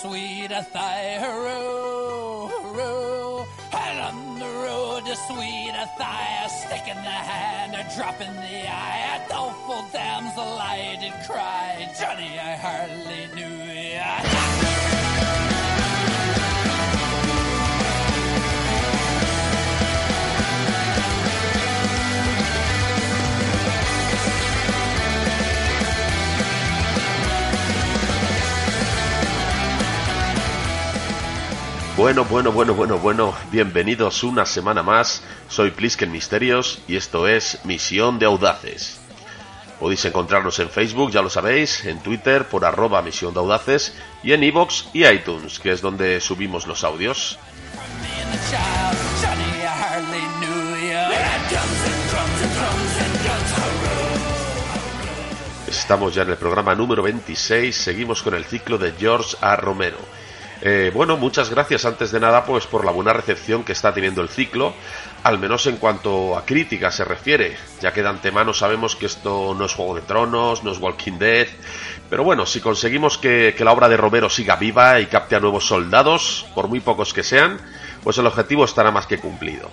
Sweet a thigh, hurroo, hurroo. Well, on the road to sweet a thigh, a stick in the hand, a drop in the eye, a doleful damsel I did cry. Johnny, I hardly knew Bueno, bueno, bueno, bueno, bueno, bienvenidos una semana más. Soy Plisken Misterios y esto es Misión de Audaces. Podéis encontrarnos en Facebook, ya lo sabéis, en Twitter por arroba Misión de Audaces y en iVoox y iTunes, que es donde subimos los audios. Estamos ya en el programa número 26, seguimos con el ciclo de George A. Romero. Eh, bueno, muchas gracias antes de nada pues por la buena recepción que está teniendo el ciclo, al menos en cuanto a crítica se refiere, ya que de antemano sabemos que esto no es Juego de Tronos, no es Walking Dead, pero bueno, si conseguimos que, la obra de Romero siga viva y capte a nuevos soldados, por muy pocos que sean, pues el objetivo estará más que cumplido.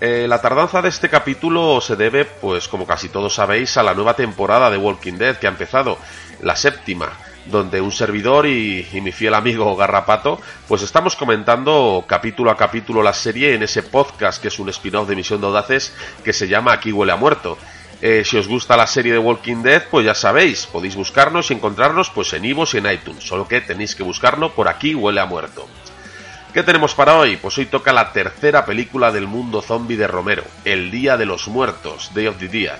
Eh, la tardanza de este capítulo se debe, pues como casi todos sabéis, a la nueva temporada de Walking Dead que ha empezado, la séptima, donde un servidor y, mi fiel amigo Garrapato, pues estamos comentando capítulo a capítulo la serie en ese podcast que es un spin-off de Misión de Audaces que se llama Aquí huele a muerto. Eh, si os gusta la serie de Walking Dead, pues ya sabéis, podéis buscarnos y encontrarnos pues en Ivos y en iTunes, solo que tenéis que buscarlo por Aquí huele a muerto. ¿Qué tenemos para hoy? Pues hoy toca la tercera película del mundo zombie de Romero, El Día de los Muertos, Day of the Dead.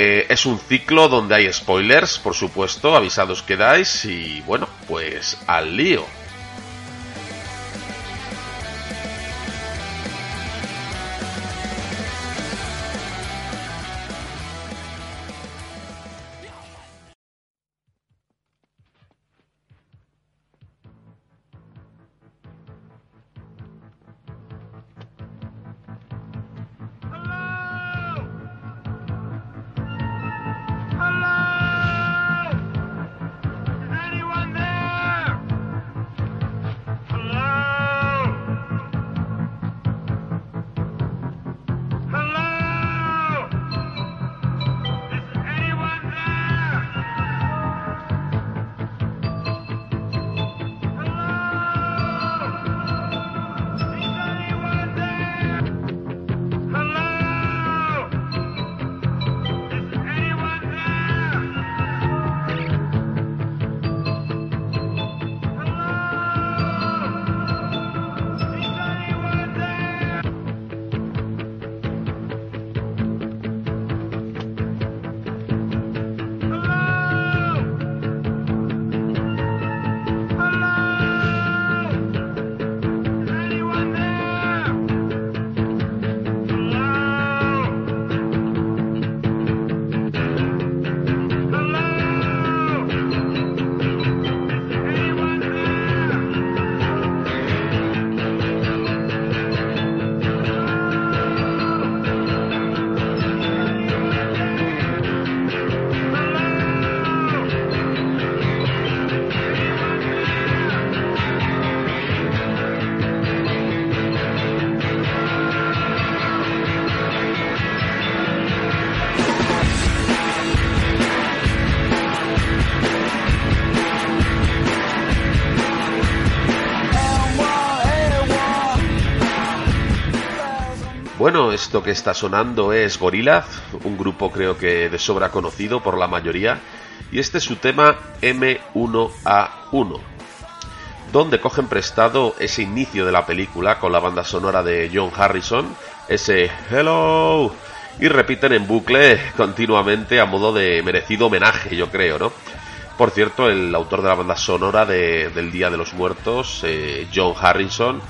Eh, es un ciclo donde hay spoilers, por supuesto, avisados quedáis y bueno, pues al lío. Esto que está sonando es Gorillaz, un grupo creo que de sobra conocido por la mayoría, y este es su tema M1A1. donde cogen prestado ese inicio de la película con la banda sonora de John Harrison, ese Hello, y repiten en bucle continuamente a modo de merecido homenaje, yo creo, ¿no? Por cierto, el autor de la banda sonora de- del Día de los Muertos, eh, John Harrison,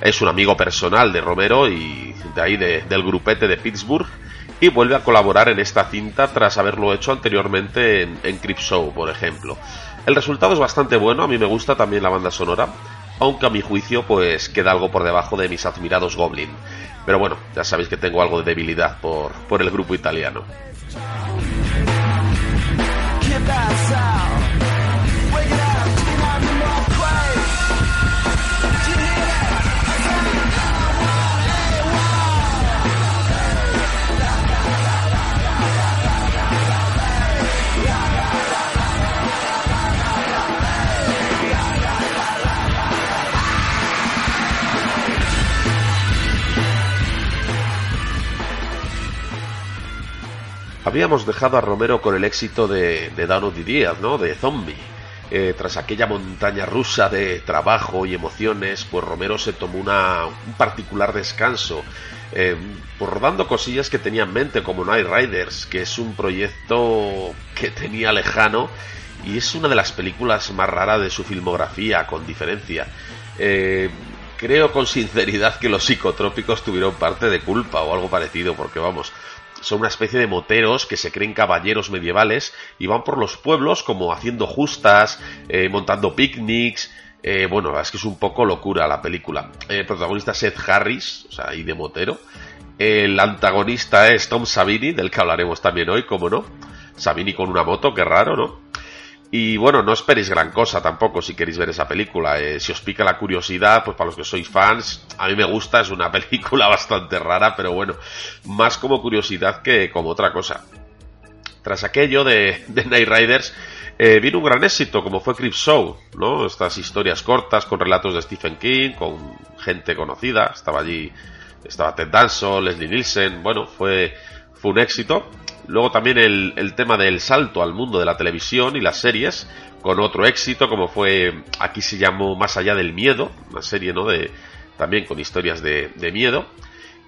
es un amigo personal de Romero y de ahí de- del grupete de Pittsburgh y vuelve a colaborar en esta cinta tras haberlo hecho anteriormente en, en Creepshow, por ejemplo. El resultado es bastante bueno, a mí me gusta también la banda sonora, aunque a mi juicio pues queda algo por debajo de mis admirados Goblin. Pero bueno, ya sabéis que tengo algo de debilidad por, por el grupo italiano. Habíamos dejado a Romero con el éxito de, de the Dead, ¿no? De Zombie. Eh, tras aquella montaña rusa de trabajo y emociones, pues Romero se tomó una, un particular descanso, eh, pues rodando cosillas que tenía en mente, como Night Riders, que es un proyecto que tenía lejano y es una de las películas más raras de su filmografía, con diferencia. Eh, creo con sinceridad que los psicotrópicos tuvieron parte de culpa o algo parecido, porque vamos, son una especie de moteros que se creen caballeros medievales y van por los pueblos como haciendo justas, eh, montando picnics. eh, bueno, es que es un poco locura la película. El protagonista es Seth Harris, o sea, y de motero. El antagonista es Tom Savini, del que hablaremos también hoy, como no. Savini con una moto, qué raro, ¿no? Y bueno, no esperéis gran cosa tampoco si queréis ver esa película. Eh, si os pica la curiosidad, pues para los que sois fans, a mí me gusta, es una película bastante rara, pero bueno, más como curiosidad que como otra cosa. Tras aquello de, de Night Riders, eh, vino un gran éxito, como fue Creepshow, ¿no? Estas historias cortas con relatos de Stephen King, con gente conocida, estaba allí, estaba Ted Danson, Leslie Nielsen, bueno, fue, fue un éxito. Luego también el, el tema del salto al mundo de la televisión y las series, con otro éxito, como fue, aquí se llamó Más allá del miedo, una serie, ¿no? De, también con historias de, de miedo.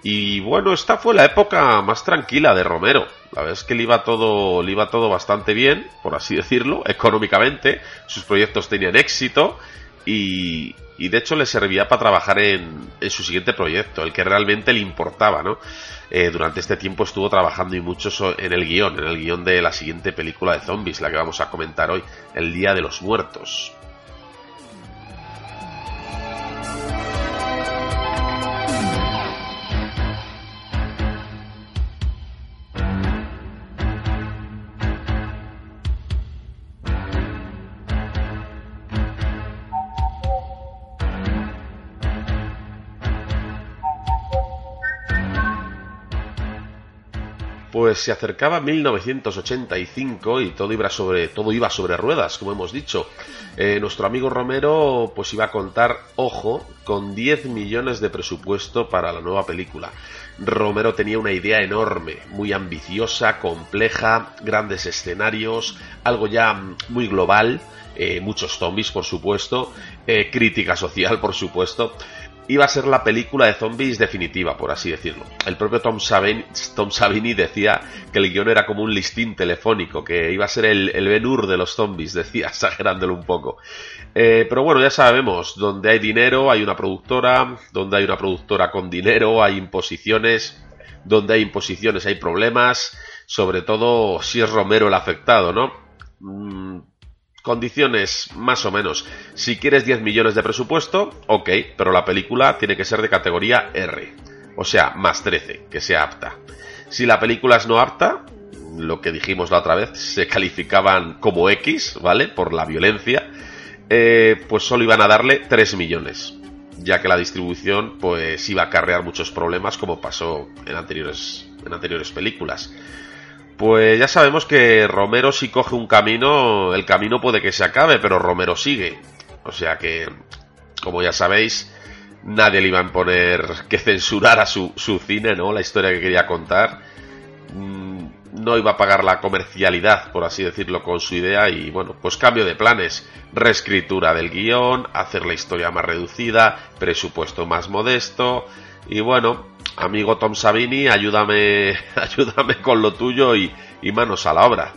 Y bueno, esta fue la época más tranquila de Romero. La verdad es que le iba todo, le iba todo bastante bien, por así decirlo, económicamente. Sus proyectos tenían éxito y, y de hecho le servía para trabajar en, su siguiente proyecto, el que realmente le importaba, ¿no? Eh, durante este tiempo estuvo trabajando y mucho en el guion, en el guion de la siguiente película de zombies, la que vamos a comentar hoy, El Día de los Muertos. Pues se acercaba 1985 y todo iba sobre, todo iba sobre ruedas, como hemos dicho. Eh, nuestro amigo Romero pues iba a contar, ojo, con 10 millones de presupuesto para la nueva película. Romero tenía una idea enorme, muy ambiciosa, compleja, grandes escenarios, algo ya muy global, eh, muchos zombies por supuesto, eh, crítica social por supuesto, iba a ser la película de zombies definitiva, por así decirlo. El propio Tom Savini, decía que el guion era como un listín telefónico, que iba a ser el, el Ben Hur de los zombies, decía, exagerándolo un poco. Eh, pero bueno, ya sabemos, donde hay dinero hay una productora, donde hay una productora con dinero hay imposiciones, donde hay imposiciones hay problemas, sobre todo si es Romero el afectado, ¿no? Mm, Condiciones más o menos. Si quieres 10 millones de presupuesto, ok, pero la película tiene que ser de categoría R. O sea, más 13, que sea apta. Si la película es no apta, lo que dijimos la otra vez, se calificaban como X, ¿vale? Por la violencia, eh, pues solo iban a darle 3 millones. Ya que la distribución, pues iba a acarrear muchos problemas como pasó en anteriores, en anteriores películas. Pues ya sabemos que Romero si coge un camino, el camino puede que se acabe, pero Romero sigue. O sea que, como ya sabéis, nadie le iba a imponer que censurara su, su cine, ¿no? La historia que quería contar. Mm, no iba a pagar la comercialidad, por así decirlo, con su idea y bueno, pues cambio de planes, reescritura del guion, hacer la historia más reducida, presupuesto más modesto y bueno, amigo Tom Savini, ayúdame, ayúdame con lo tuyo y, y manos a la obra.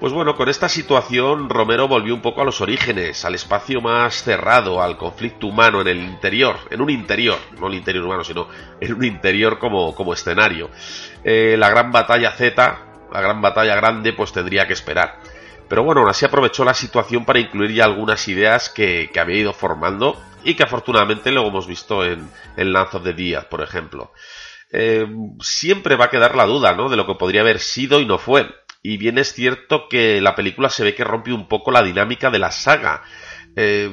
Pues bueno, con esta situación Romero volvió un poco a los orígenes, al espacio más cerrado, al conflicto humano en el interior, en un interior, no el interior humano, sino en un interior como, como escenario. Eh, la gran batalla Z, la gran batalla grande, pues tendría que esperar. Pero bueno, aún así aprovechó la situación para incluir ya algunas ideas que, que había ido formando y que afortunadamente luego hemos visto en, Lance of the Dia, por ejemplo. Eh, siempre va a quedar la duda, ¿no? De lo que podría haber sido y no fue y bien es cierto que la película se ve que rompe un poco la dinámica de la saga. Eh,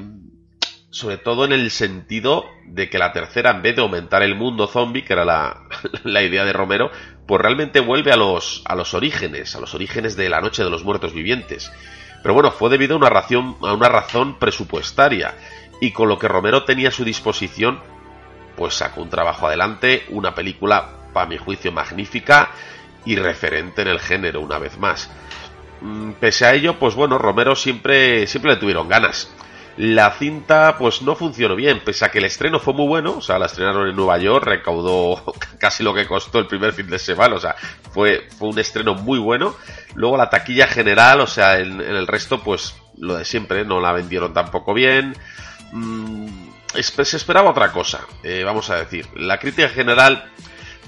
sobre todo en el sentido de que la tercera, en vez de aumentar el mundo zombie, que era la, la, idea de Romero, pues realmente vuelve a los, a los orígenes, a los orígenes de la noche de los muertos vivientes. Pero bueno, fue debido a una, razón, a una razón presupuestaria. Y con lo que Romero tenía a su disposición, pues sacó un trabajo adelante, una película, para mi juicio, magnífica y referente en el género una vez más. Mm, Pese a ello, pues bueno, Romero siempre, siempre le tuvieron ganas. La cinta pues no funcionó bien, pese a que el estreno fue muy bueno, o sea, la estrenaron en Nueva York, recaudó casi lo que costó el primer fin de semana, o sea, fue, fue un estreno muy bueno. Luego la taquilla general, o sea, en, en el resto pues lo de siempre, no la vendieron tampoco bien. Mm, se esperaba otra cosa, eh, vamos a decir. La crítica general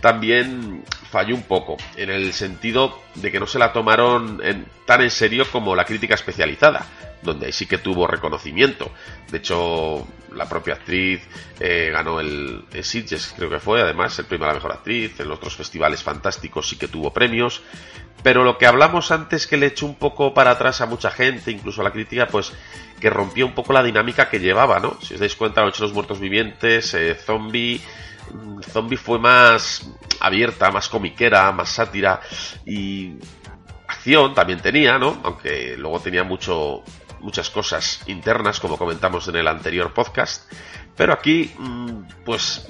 también falló un poco, en el sentido de que no se la tomaron en, tan en serio como la crítica especializada, donde sí que tuvo reconocimiento. De hecho, la propia actriz eh, ganó el, el Sitges, creo que fue, además, el premio a la mejor actriz, en otros festivales fantásticos sí que tuvo premios. Pero lo que hablamos antes que le echó un poco para atrás a mucha gente, incluso a la crítica, pues que rompió un poco la dinámica que llevaba, ¿no? Si os dais cuenta, Noche de los Muertos Vivientes, eh, Zombie, Zombie fue más abierta, más comiquera, más sátira y acción también tenía, ¿no? Aunque luego tenía mucho muchas cosas internas, como comentamos en el anterior podcast. Pero aquí, pues,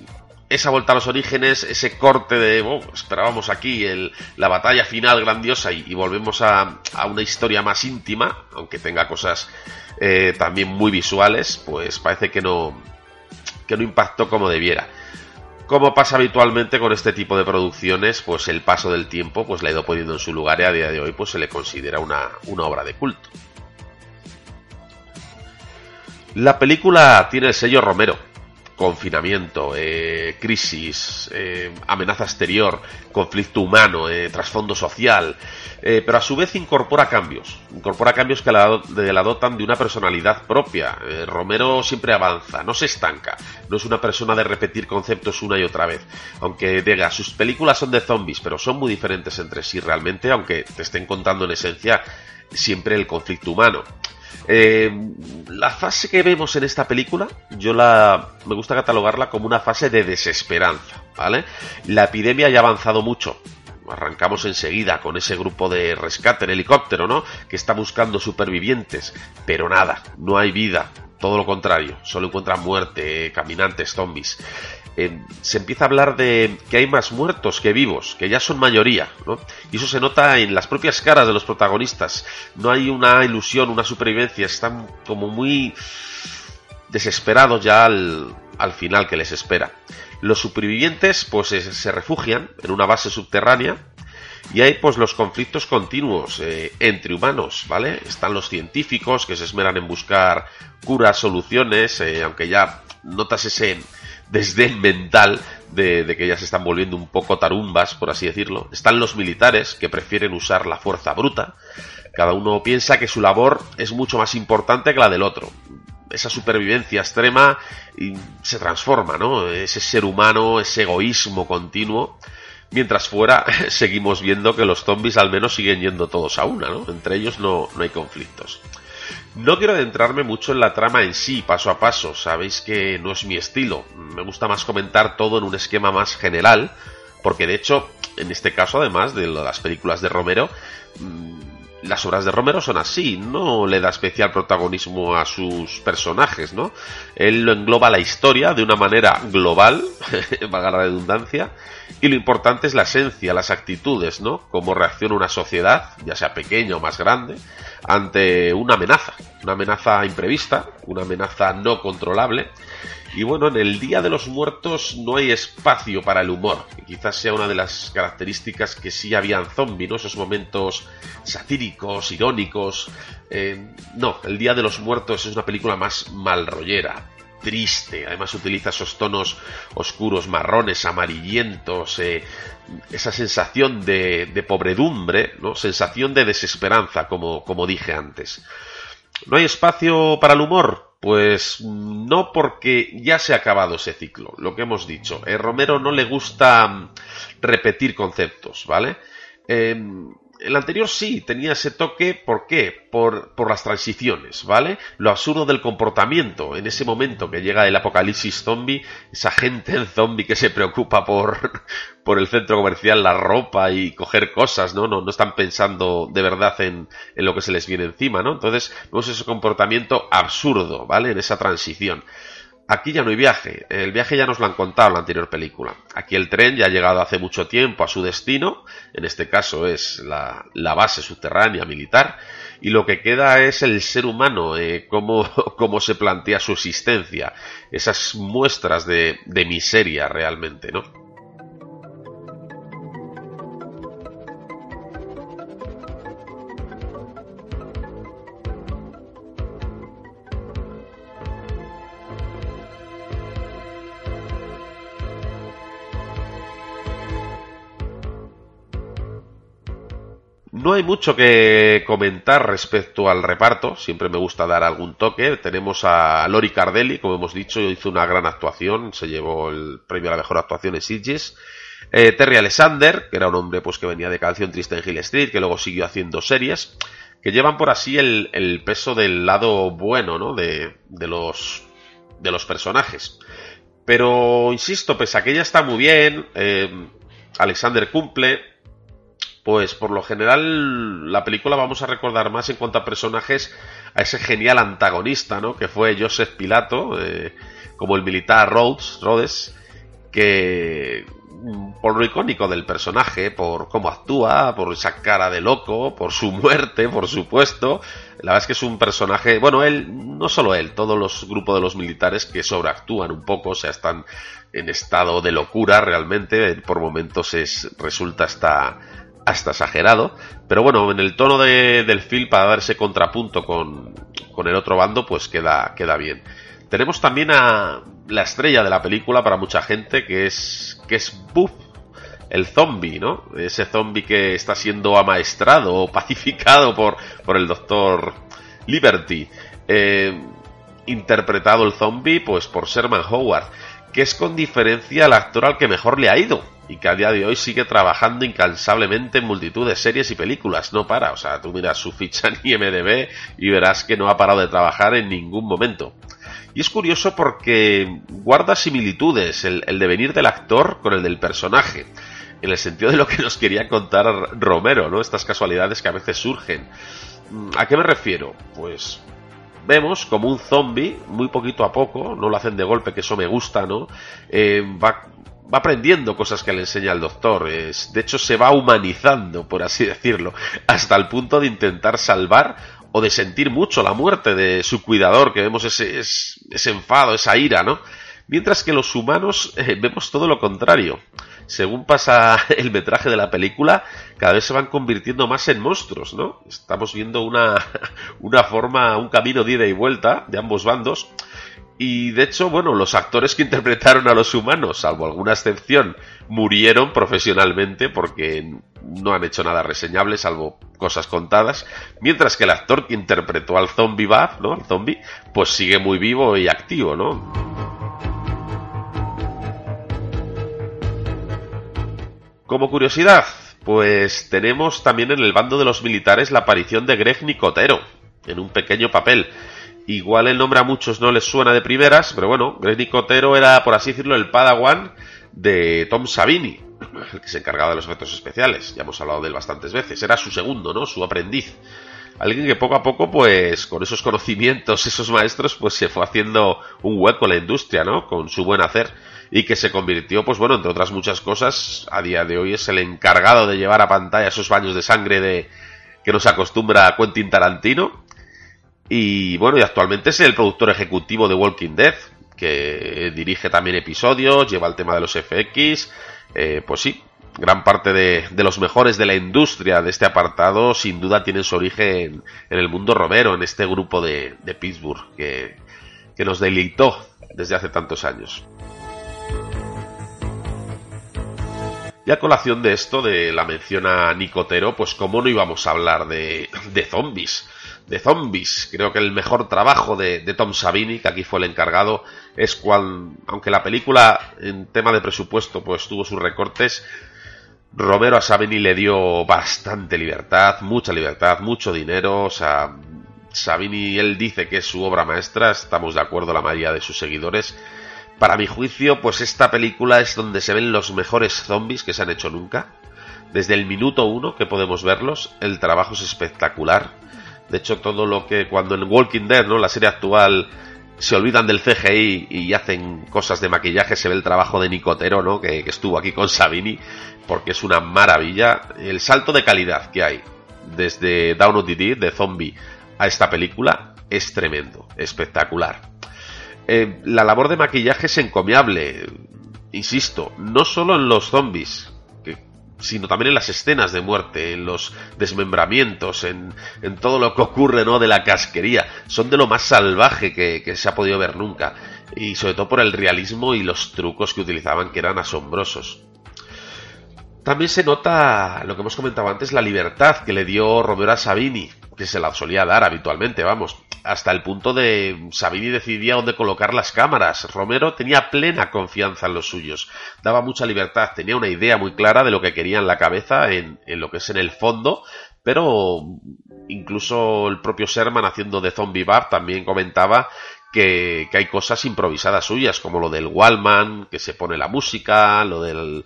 esa vuelta a los orígenes, ese corte de, oh, esperábamos aquí el, la batalla final grandiosa y, y volvemos a, a, una historia más íntima, aunque tenga cosas eh, también muy visuales, pues parece que no, que no impactó como debiera. Como pasa habitualmente con este tipo de producciones, pues el paso del tiempo pues la ha ido poniendo en su lugar y a día de hoy pues se le considera una, una obra de culto. La película tiene el sello Romero. Confinamiento, eh, crisis, eh, amenaza exterior, conflicto humano, eh, trasfondo social, pero a su vez incorpora cambios. Incorpora cambios que la, dotan de una personalidad propia. Romero siempre avanza, no se estanca. No es una persona de repetir conceptos una y otra vez. Aunque diga, sus películas son de zombies, pero son muy diferentes entre sí realmente, aunque te estén contando en esencia siempre el conflicto humano. Eh, la fase que vemos en esta película, yo la me gusta catalogarla como una fase de desesperanza, ¿vale? La epidemia ya ha avanzado mucho. Arrancamos enseguida con ese grupo de rescate en helicóptero, ¿no? Que está buscando supervivientes, pero nada, no hay vida, todo lo contrario, solo encuentran muerte, caminantes, zombies. Eh, se empieza a hablar de que hay más muertos que vivos, que ya son mayoría, ¿no? Y eso se nota en las propias caras de los protagonistas. No hay una ilusión, una supervivencia, están como muy desesperados ya al, al final que les espera. Los supervivientes pues se, refugian en una base subterránea y hay pues los conflictos continuos eh, entre humanos, ¿vale? Están los científicos que se esmeran en buscar curas, soluciones, eh, aunque ya notas ese desdén mental de, que ya se están volviendo un poco tarumbas, por así decirlo. Están los militares que prefieren usar la fuerza bruta. Cada uno piensa que su labor es mucho más importante que la del otro. Esa supervivencia extrema se transforma, ¿no? Ese ser humano, ese egoísmo continuo. Mientras fuera, seguimos viendo que los zombies al menos siguen yendo todos a una, ¿no? Entre ellos no, no hay conflictos. No quiero adentrarme mucho en la trama en sí, paso a paso, sabéis que no es mi estilo, me gusta más comentar todo en un esquema más general, porque de hecho, en este caso, además de las películas de Romero, las obras de Romero son así, no le da especial protagonismo a sus personajes, ¿no? Él lo engloba la historia de una manera global, valga la redundancia, y lo importante es la esencia, las actitudes, ¿no? Cómo reacciona una sociedad, ya sea pequeña o más grande, ante una amenaza, una amenaza imprevista, una amenaza no controlable. Y bueno, en el Día de los Muertos no hay espacio para el humor, que quizás sea una de las características que sí había en Zombie, ¿no? Esos momentos satíricos, irónicos. Eh, no, el Día de los Muertos es una película más malrollera, triste. Además utiliza esos tonos oscuros, marrones, amarillentos, eh, esa sensación de, de, pobredumbre, ¿no? sensación de desesperanza, como, como dije antes. ¿No hay espacio para el humor? Pues no porque ya se ha acabado ese ciclo, lo que hemos dicho. A Romero no le gusta mm, repetir conceptos, ¿vale? Eh, el anterior sí tenía ese toque, ¿por qué? Por, por, las transiciones, ¿vale? Lo absurdo del comportamiento, en ese momento que llega el apocalipsis zombie, esa gente en zombie que se preocupa por, por el centro comercial, la ropa y coger cosas, ¿no? No, no están pensando de verdad en, en lo que se les viene encima, ¿no? Entonces, vemos ese comportamiento absurdo, ¿vale? En esa transición. Aquí ya no hay viaje, el viaje ya nos lo han contado en la anterior película. Aquí el tren ya ha llegado hace mucho tiempo a su destino, en este caso es la, la base subterránea militar, y lo que queda es el ser humano, eh, cómo, cómo, se plantea su existencia, esas muestras de, de miseria realmente, ¿no? No hay mucho que comentar respecto al reparto, siempre me gusta dar algún toque. Tenemos a Lori Cardelli, como hemos dicho, hizo una gran actuación, se llevó el premio a la mejor actuación en Sitges. Eh, Terry Alexander, que era un hombre pues que venía de Canción Triste en Hill Street, que luego siguió haciendo series, que llevan por así el, peso del lado bueno, ¿no? De, de, los, de los personajes. Pero, insisto, pese a que ella está muy bien, eh, Alexander cumple, pues por lo general la película vamos a recordar más en cuanto a personajes a ese genial antagonista, ¿no? Que fue Joseph Pilato, eh, como el militar Rhodes, Rhodes, que por lo icónico del personaje, por cómo actúa, por esa cara de loco, por su muerte, por supuesto. La verdad es que es un personaje, bueno, él, no solo él, todos los grupos de los militares que sobreactúan un poco, o sea, están en estado de locura realmente, por momentos es, resulta hasta hasta exagerado, pero bueno, en el tono de, del film para dar ese contrapunto con, con, el otro bando, pues queda, queda bien. Tenemos también a la estrella de la película para mucha gente, que es, que es Buff, el zombie, ¿no? Ese zombie que está siendo amaestrado o pacificado por, por el doctor Liberty. Eh, interpretado el zombie, pues por Sherman Howard, que es con diferencia el actor al que mejor le ha ido y que a día de hoy sigue trabajando incansablemente en multitud de series y películas, no para, o sea, tú miras su ficha en IMDB y verás que no ha parado de trabajar en ningún momento. Y es curioso porque guarda similitudes el, devenir del actor con el del personaje, en el sentido de lo que nos quería contar Romero, ¿no? Estas casualidades que a veces surgen. ¿A qué me refiero? Pues vemos como un zombie, muy poquito a poco, no lo hacen de golpe, que eso me gusta, ¿no? Eh, va va aprendiendo cosas que le enseña el doctor. Es, de hecho, se va humanizando, por así decirlo, hasta el punto de intentar salvar o de sentir mucho la muerte de su cuidador, que vemos ese, ese, enfado, esa ira, ¿no? Mientras que los humanos eh, vemos todo lo contrario. Según pasa el metraje de la película, cada vez se van convirtiendo más en monstruos, ¿no? Estamos viendo una, una forma, un camino de ida y vuelta de ambos bandos y de hecho, bueno, los actores que interpretaron a los humanos, salvo alguna excepción, murieron profesionalmente porque no han hecho nada reseñable, salvo cosas contadas. Mientras que el actor que interpretó al zombie Bab, ¿no? Al zombie, pues sigue muy vivo y activo, ¿no? Como curiosidad, pues tenemos también en el bando de los militares la aparición de Greg Nicotero, en un pequeño papel. Igual el nombre a muchos no les suena de primeras, pero bueno, Greg Nicotero era, por así decirlo, el padawan de Tom Savini. el que se encargaba de los efectos especiales. Ya hemos hablado de él bastantes veces. Era su segundo, ¿no? Su aprendiz. Alguien que poco a poco, pues, con esos conocimientos, esos maestros, pues se fue haciendo un hueco en la industria, ¿no? Con su buen hacer. Y que se convirtió, pues bueno, entre otras muchas cosas, a día de hoy es el encargado de llevar a pantalla esos baños de sangre de que nos acostumbra Quentin Tarantino. Y bueno, y actualmente es el productor ejecutivo de Walking Dead, que dirige también episodios, lleva el tema de los FX. Eh, pues sí, gran parte de, los mejores de la industria de este apartado sin duda tienen su origen en el mundo romero, en este grupo de, de Pittsburgh que, que nos deleitó desde hace tantos años. Y a colación de esto, de la mención a Nicotero, pues cómo no íbamos a hablar de, de zombies. De zombies. Creo que el mejor trabajo de, Tom Savini, que aquí fue el encargado, es cuando, aunque la película en tema de presupuesto pues tuvo sus recortes, Romero a Savini le dio bastante libertad, mucha libertad, mucho dinero, o sea, Savini él dice que es su obra maestra, estamos de acuerdo la mayoría de sus seguidores. Para mi juicio, pues esta película es donde se ven los mejores zombies que se han hecho nunca. Desde el minuto uno que podemos verlos, el trabajo es espectacular. De hecho, todo lo que cuando en Walking Dead, ¿no? La serie actual se olvidan del CGI y hacen cosas de maquillaje, se ve el trabajo de Nicotero, ¿no? Que, estuvo aquí con Savini, porque es una maravilla. El salto de calidad que hay desde Down of Dead, de Zombie, a esta película es tremendo, espectacular. Eh, la labor de maquillaje es encomiable, insisto, no solo en los zombies, sino también en las escenas de muerte, en los desmembramientos, en, en, todo lo que ocurre ¿no? de la casquería. Son de lo más salvaje que, que se ha podido ver nunca. Y sobre todo por el realismo y los trucos que utilizaban, que eran asombrosos. También se nota lo que hemos comentado antes, la libertad que le dio Romero a Savini, que se la solía dar habitualmente, vamos, hasta el punto de Savini decidía dónde colocar las cámaras. Romero tenía plena confianza en los suyos, daba mucha libertad, tenía una idea muy clara de lo que quería en la cabeza, en, en lo que es en el fondo, pero incluso el propio Sherman haciendo de Zombie Bar también comentaba que, que hay cosas improvisadas suyas, como lo del Wallman, que se pone la música, lo del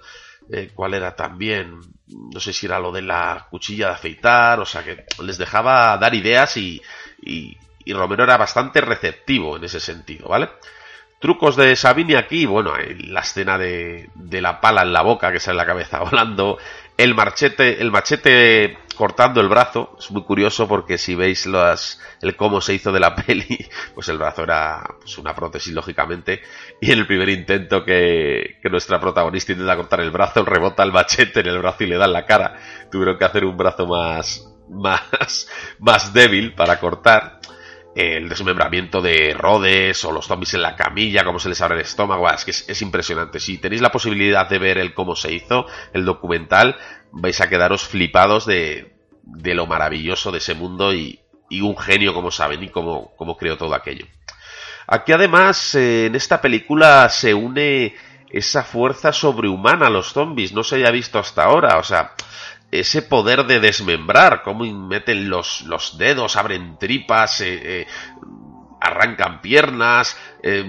eh, cuál era también, no sé si era lo de la cuchilla de afeitar, o sea que les dejaba dar ideas y, y, y Romero era bastante receptivo en ese sentido, ¿vale? Trucos de Sabini aquí, bueno, la escena de, de la pala en la boca que sale la cabeza volando, el machete, el machete cortando el brazo, es muy curioso porque si veis las, el cómo se hizo de la peli, pues el brazo era pues una prótesis lógicamente, y en el primer intento que, que nuestra protagonista intenta cortar el brazo, rebota el machete en el brazo y le da en la cara, tuvieron que hacer un brazo más, más, más débil para cortar, el desmembramiento de Rhodes o los zombies en la camilla, cómo se les abre el estómago, es que es, es, impresionante. Si tenéis la posibilidad de ver el cómo se hizo, el documental, vais a quedaros flipados de, de lo maravilloso de ese mundo y, y un genio como saben y cómo, cómo creó todo aquello. Aquí además, eh, en esta película se une esa fuerza sobrehumana a los zombies, no se haya visto hasta ahora, o sea, ese poder de desmembrar, cómo meten los, los dedos, abren tripas, eh, eh, arrancan piernas, eh,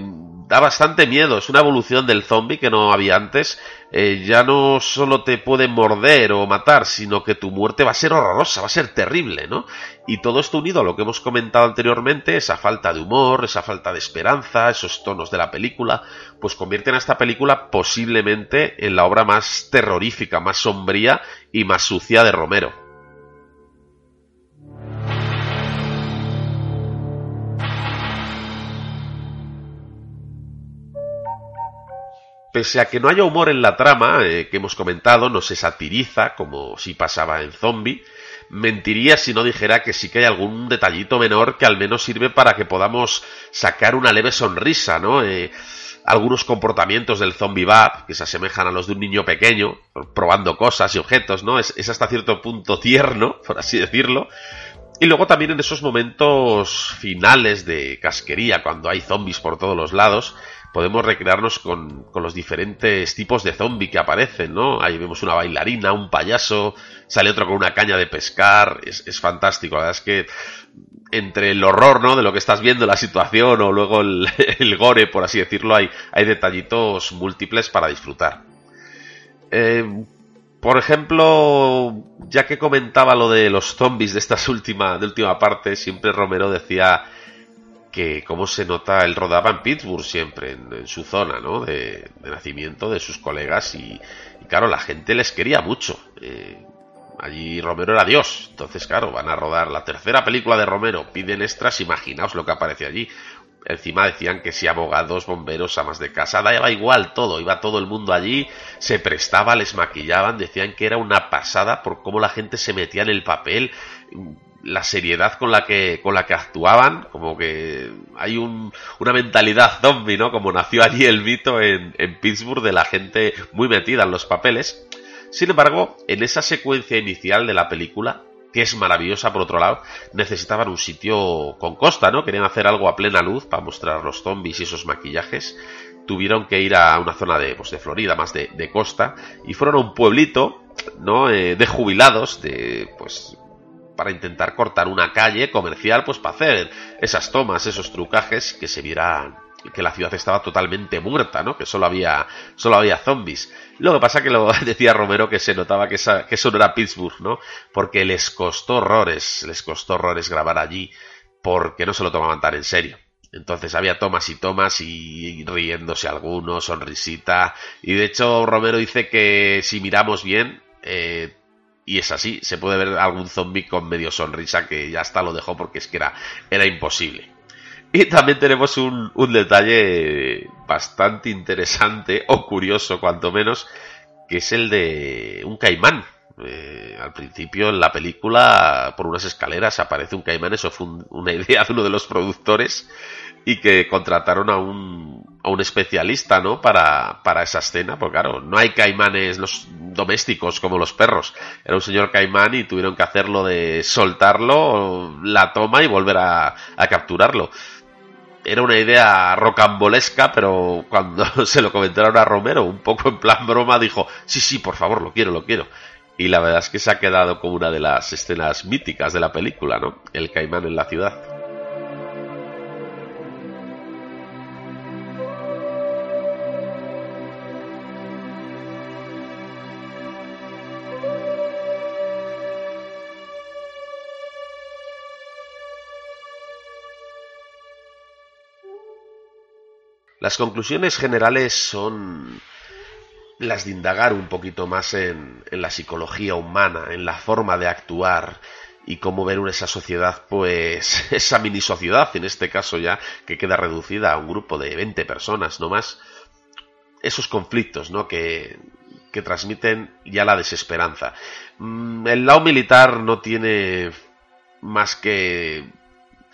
da bastante miedo, es una evolución del zombie que no había antes, eh, ya no solo te pueden morder o matar, sino que tu muerte va a ser horrorosa, va a ser terrible, ¿no? Y todo esto unido a lo que hemos comentado anteriormente, esa falta de humor, esa falta de esperanza, esos tonos de la película, pues convierten a esta película posiblemente en la obra más terrorífica, más sombría y más sucia de Romero. Pese a que no haya humor en la trama, eh, que hemos comentado, no se satiriza como si pasaba en Zombie, mentiría si no dijera que sí que hay algún detallito menor que al menos sirve para que podamos sacar una leve sonrisa, ¿no? Eh, algunos comportamientos del zombie bab que se asemejan a los de un niño pequeño, probando cosas y objetos, ¿no? Es, hasta cierto punto tierno, por así decirlo. Y luego también en esos momentos finales de casquería, cuando hay zombies por todos los lados, podemos recrearnos con, con, los diferentes tipos de zombie que aparecen, ¿no? Ahí vemos una bailarina, un payaso, sale otro con una caña de pescar, es, es fantástico, la verdad es que entre el horror, ¿no? De lo que estás viendo, la situación, o luego el, gore, por así decirlo, hay, detallitos múltiples para disfrutar. Eh, Por ejemplo, ya que comentaba lo de los zombies de esta última, última parte, siempre Romero decía que cómo se nota, él rodaba en Pittsburgh siempre, en, en su zona, ¿no? De, de nacimiento de sus colegas y, y claro, la gente les quería mucho. Eh, allí Romero era Dios, entonces claro, van a rodar la tercera película de Romero, piden extras, imaginaos lo que aparece allí. Encima decían que si abogados, bomberos, amas de casa, daba igual todo, iba todo el mundo allí, se prestaba, les maquillaban, decían que era una pasada por cómo la gente se metía en el papel, la seriedad con la que, con la que actuaban, como que hay un, una mentalidad zombie, ¿no? Como nació allí el mito en, en Pittsburgh de la gente muy metida en los papeles. Sin embargo, en esa secuencia inicial de la película, que es maravillosa por otro lado, necesitaban un sitio con costa, ¿no? Querían hacer algo a plena luz para mostrar los zombies y esos maquillajes. Tuvieron que ir a una zona de, pues de Florida, más de, costa, y fueron a un pueblito, ¿no? Eh, de jubilados, de, pues, para intentar cortar una calle comercial, pues para hacer esas tomas, esos trucajes, que se viera que la ciudad estaba totalmente muerta, ¿no? Que solo había, solo había zombies. Lo que pasa que lo decía Romero que se notaba que, esa, que eso no era Pittsburgh, ¿no? Porque les costó horrores, les costó horrores grabar allí porque no se lo tomaban tan en serio. Entonces había tomas y tomas y riéndose algunos, sonrisita. Y de hecho Romero dice que si miramos bien, eh, y es así, se puede ver algún zombie con medio sonrisa que ya hasta lo dejó porque es que era, era imposible. Y también tenemos un, un, detalle bastante interesante o curioso, cuanto menos, que es el de un caimán. Eh, al principio en la película, por unas escaleras, aparece un caimán. Eso fue un, una idea de uno de los productores y que contrataron a un, a un especialista, ¿no? Para, para esa escena, porque claro, no hay caimanes los domésticos como los perros. Era un señor caimán y tuvieron que hacerlo de soltarlo, la toma y volver a, a capturarlo era una idea rocambolesca, pero cuando se lo comentaron a Romero, un poco en plan broma, dijo, sí, sí, por favor, lo quiero, lo quiero. Y la verdad es que se ha quedado como una de las escenas míticas de la película, ¿no? El caimán en la ciudad. Las conclusiones generales son las de indagar un poquito más en, en, la psicología humana, en la forma de actuar y cómo ver esa sociedad, pues esa mini sociedad, en este caso ya, que queda reducida a un grupo de 20 personas, no más, esos conflictos, ¿no? Que, que transmiten ya la desesperanza. El lado militar no tiene más que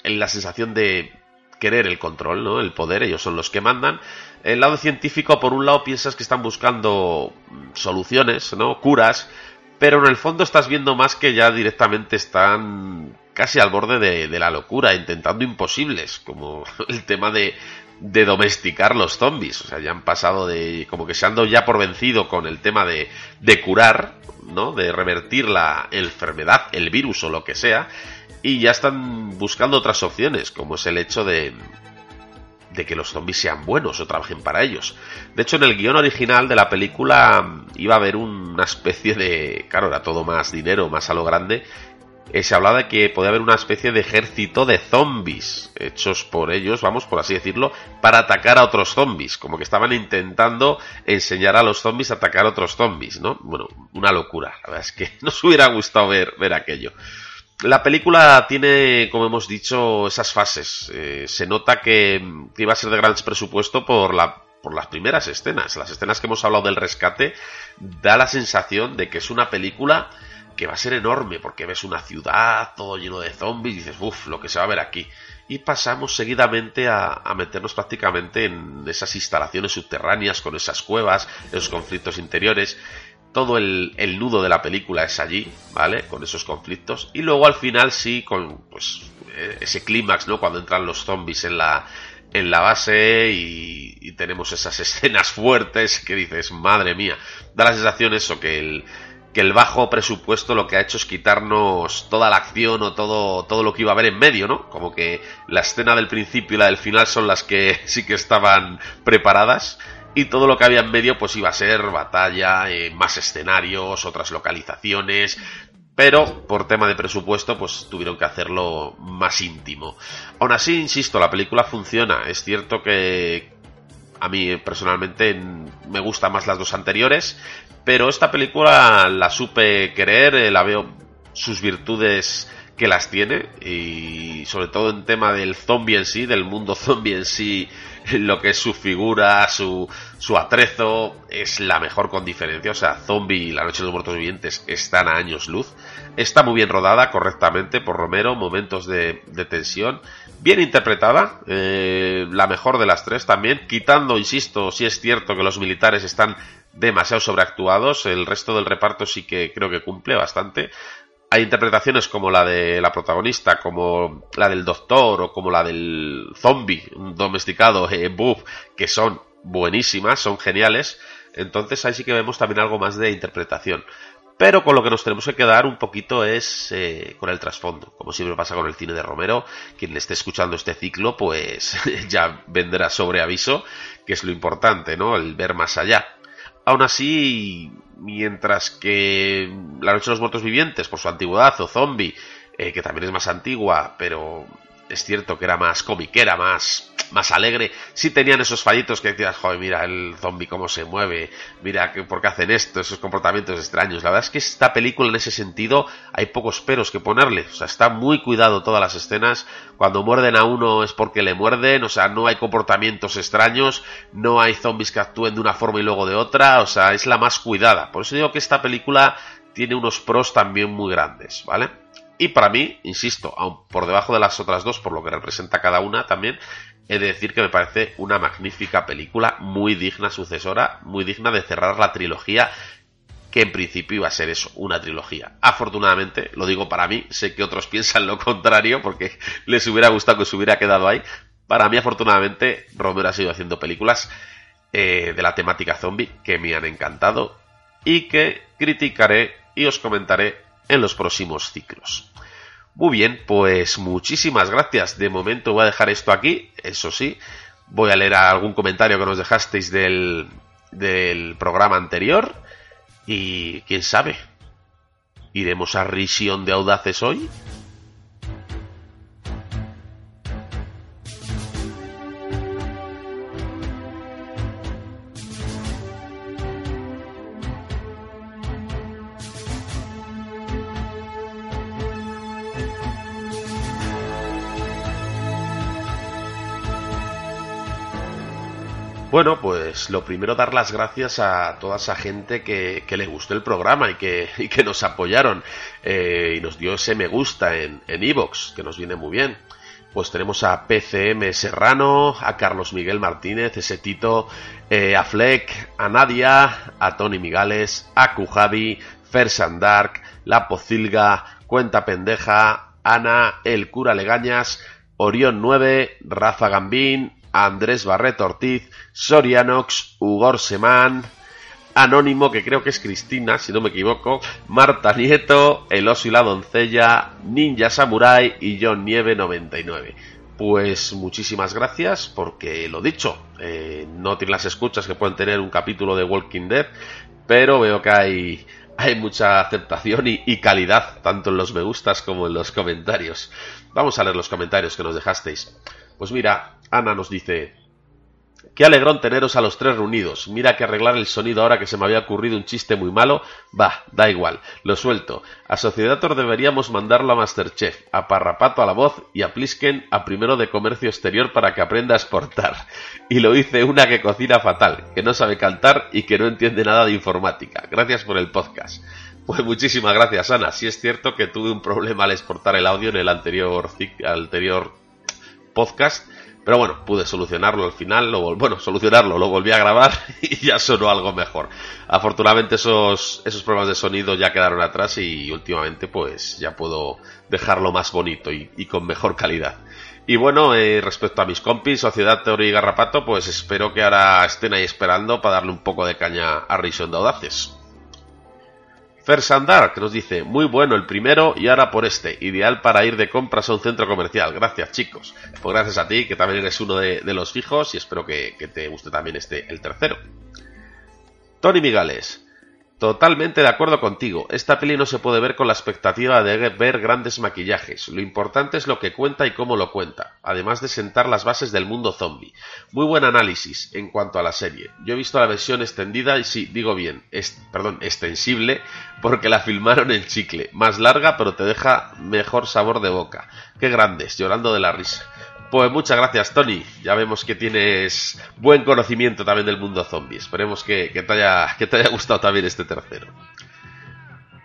la sensación de querer el control, ¿no? El poder, ellos son los que mandan. El lado científico, por un lado, piensas que están buscando soluciones, ¿no? Curas, pero en el fondo estás viendo más que ya directamente están casi al borde de, de la locura, intentando imposibles, como el tema de, de domesticar los zombies. O sea, ya han pasado de. como que se han dado ya por vencido con el tema de, de curar, ¿no? De revertir la enfermedad, el virus o lo que sea y ya están buscando otras opciones, como es el hecho de, de que los zombies sean buenos o trabajen para ellos. De hecho, en el guion original de la película iba a haber una especie de... Claro, era todo más dinero, más a lo grande. Eh, se hablaba de que podía haber una especie de ejército de zombies hechos por ellos, vamos, por así decirlo, para atacar a otros zombies. Como que estaban intentando enseñar a los zombies a atacar a otros zombies, ¿no? Bueno, una locura. La verdad es que nos hubiera gustado ver, ver aquello. La película tiene, como hemos dicho, esas fases. Eh, se nota que, que, iba a ser de gran presupuesto por, la, por las primeras escenas. Las escenas que hemos hablado del rescate da la sensación de que es una película que va a ser enorme porque ves una ciudad todo lleno de zombies y dices, uff, lo que se va a ver aquí. Y pasamos seguidamente a, a, meternos prácticamente en esas instalaciones subterráneas con esas cuevas, esos conflictos interiores todo el, nudo de la película es allí, ¿vale? Con esos conflictos. Y luego al final sí, con pues ese clímax, ¿no? Cuando entran los zombies en la, en la base y, y, tenemos esas escenas fuertes que dices, madre mía. Da la sensación eso, que el, que el bajo presupuesto lo que ha hecho es quitarnos toda la acción o todo, todo lo que iba a haber en medio, ¿no? Como que la escena del principio y la del final son las que sí que estaban preparadas y todo lo que había en medio pues iba a ser batalla, eh, más escenarios, otras localizaciones, pero por tema de presupuesto pues tuvieron que hacerlo más íntimo. Aún así, insisto, la película funciona. Es cierto que a mí personalmente me gustan más las dos anteriores, pero esta película la supe querer, eh, la veo sus virtudes que las tiene y sobre todo en tema del zombie en sí, del mundo zombie en sí, lo que es su figura, su, su atrezo, es la mejor con diferencia. O sea, Zombie y La Noche de los Muertos Vivientes están a años luz. Está muy bien rodada correctamente por Romero, momentos de, de tensión. Bien interpretada, eh, la mejor de las tres también, quitando, insisto, si es cierto que los militares están demasiado sobreactuados, el resto del reparto sí que creo que cumple bastante hay interpretaciones como la de la protagonista, como la del doctor o como la del zombie domesticado, eh, Buff, que son buenísimas, son geniales. Entonces ahí sí que vemos también algo más de interpretación. Pero con lo que nos tenemos que quedar un poquito es eh, con el trasfondo. Como siempre pasa con el cine de Romero, quien le esté escuchando este ciclo, pues ya vendrá sobre aviso, que es lo importante, ¿no? El ver más allá. Aún así, mientras que La Noche de los Muertos Vivientes, por su antigüedad, o Zombie, eh, que también es más antigua, pero es cierto que era más comiquera, más, más alegre. Sí tenían esos fallitos que decías, joder, mira el zombie cómo se mueve, mira por qué hacen esto, esos comportamientos extraños. La verdad es que esta película en ese sentido hay pocos peros que ponerle. O sea, está muy cuidado todas las escenas. Cuando muerden a uno es porque le muerden, o sea, no hay comportamientos extraños, no hay zombies que actúen de una forma y luego de otra, o sea, es la más cuidada. Por eso digo que esta película tiene unos pros también muy grandes, ¿vale? Y para mí, insisto, aun por debajo de las otras dos, por lo que representa cada una también, he de decir que me parece una magnífica película, muy digna sucesora, muy digna de cerrar la trilogía, que en principio iba a ser eso, una trilogía. Afortunadamente, lo digo para mí, sé que otros piensan lo contrario, porque les hubiera gustado que se hubiera quedado ahí. Para mí, afortunadamente, Romero ha seguido haciendo películas eh, de la temática zombie que me han encantado y que criticaré y os comentaré en los próximos ciclos. Muy bien, pues muchísimas gracias. De momento voy a dejar esto aquí, eso sí. Voy a leer algún comentario que nos dejasteis del, del programa anterior. Y quién sabe, ¿iremos a Risión de Audaces hoy? Bueno, pues lo primero dar las gracias a toda esa gente que, que le gustó el programa y que, nos apoyaron eh, y nos dio ese me gusta en Evox, que nos viene muy bien. Pues tenemos a PCM Serrano, a Carlos Miguel Martínez, ese Tito, eh, a Fleck, a Nadia, a Tony Migales, a Kujavi, Fer Sandark, La Pocilga, Cuenta Pendeja, Ana, El Cura Legañas, Orión 9, Rafa Gambín, Andrés Barreto Ortiz, Sorianox, Ugor Semán, Anónimo, que creo que es Cristina, si no me equivoco, Marta Nieto, El Oso y la Doncella, Ninja Samurai y John Nieve 99. Pues muchísimas gracias porque lo dicho, eh, no tiene las escuchas que pueden tener un capítulo de Walking Dead, pero veo que hay, hay mucha aceptación y, y calidad tanto en los me gustas como en los comentarios. Vamos a leer los comentarios que nos dejasteis. Pues mira, Ana nos dice, qué alegrón teneros a los tres reunidos. Mira que arreglar el sonido ahora que se me había ocurrido un chiste muy malo. Va, da igual, lo suelto. A Sociedator deberíamos mandarlo a Masterchef, a Parrapato a la voz y a Plisken a primero de comercio exterior para que aprenda a exportar. Y lo hice una que cocina fatal, que no sabe cantar y que no entiende nada de informática. Gracias por el podcast. Pues muchísimas gracias, Ana. Sí es cierto que tuve un problema al exportar el audio en el anterior, anterior podcast. Pero bueno, pude solucionarlo al final, lo, bueno, solucionarlo, lo volví a grabar y ya sonó algo mejor. Afortunadamente esos, esos problemas de sonido ya quedaron atrás y últimamente pues ya puedo dejarlo más bonito y, con mejor calidad. Y bueno, eh, respecto a mis compis, Sociedad Teoría y Garrapato, pues espero que ahora estén ahí esperando para darle un poco de caña a Rison de Audaces. Fersandar, que nos dice, muy bueno el primero y ahora por este, ideal para ir de compras a un centro comercial. Gracias chicos. Pues gracias a ti, que también eres uno de, los fijos y espero que, que te guste también este, el tercero. Tony Migales. Totalmente de acuerdo contigo. Esta peli no se puede ver con la expectativa de ver grandes maquillajes. Lo importante es lo que cuenta y cómo lo cuenta, además de sentar las bases del mundo zombie. Muy buen análisis en cuanto a la serie. Yo he visto la versión extendida y sí, digo bien, perdón, extensible, porque la filmaron en chicle. Más larga, pero te deja mejor sabor de boca. Qué grandes, llorando de la risa. Pues muchas gracias, Tony. Ya vemos que tienes buen conocimiento también del mundo zombie. Esperemos que, que te, haya, que te haya gustado también este tercero.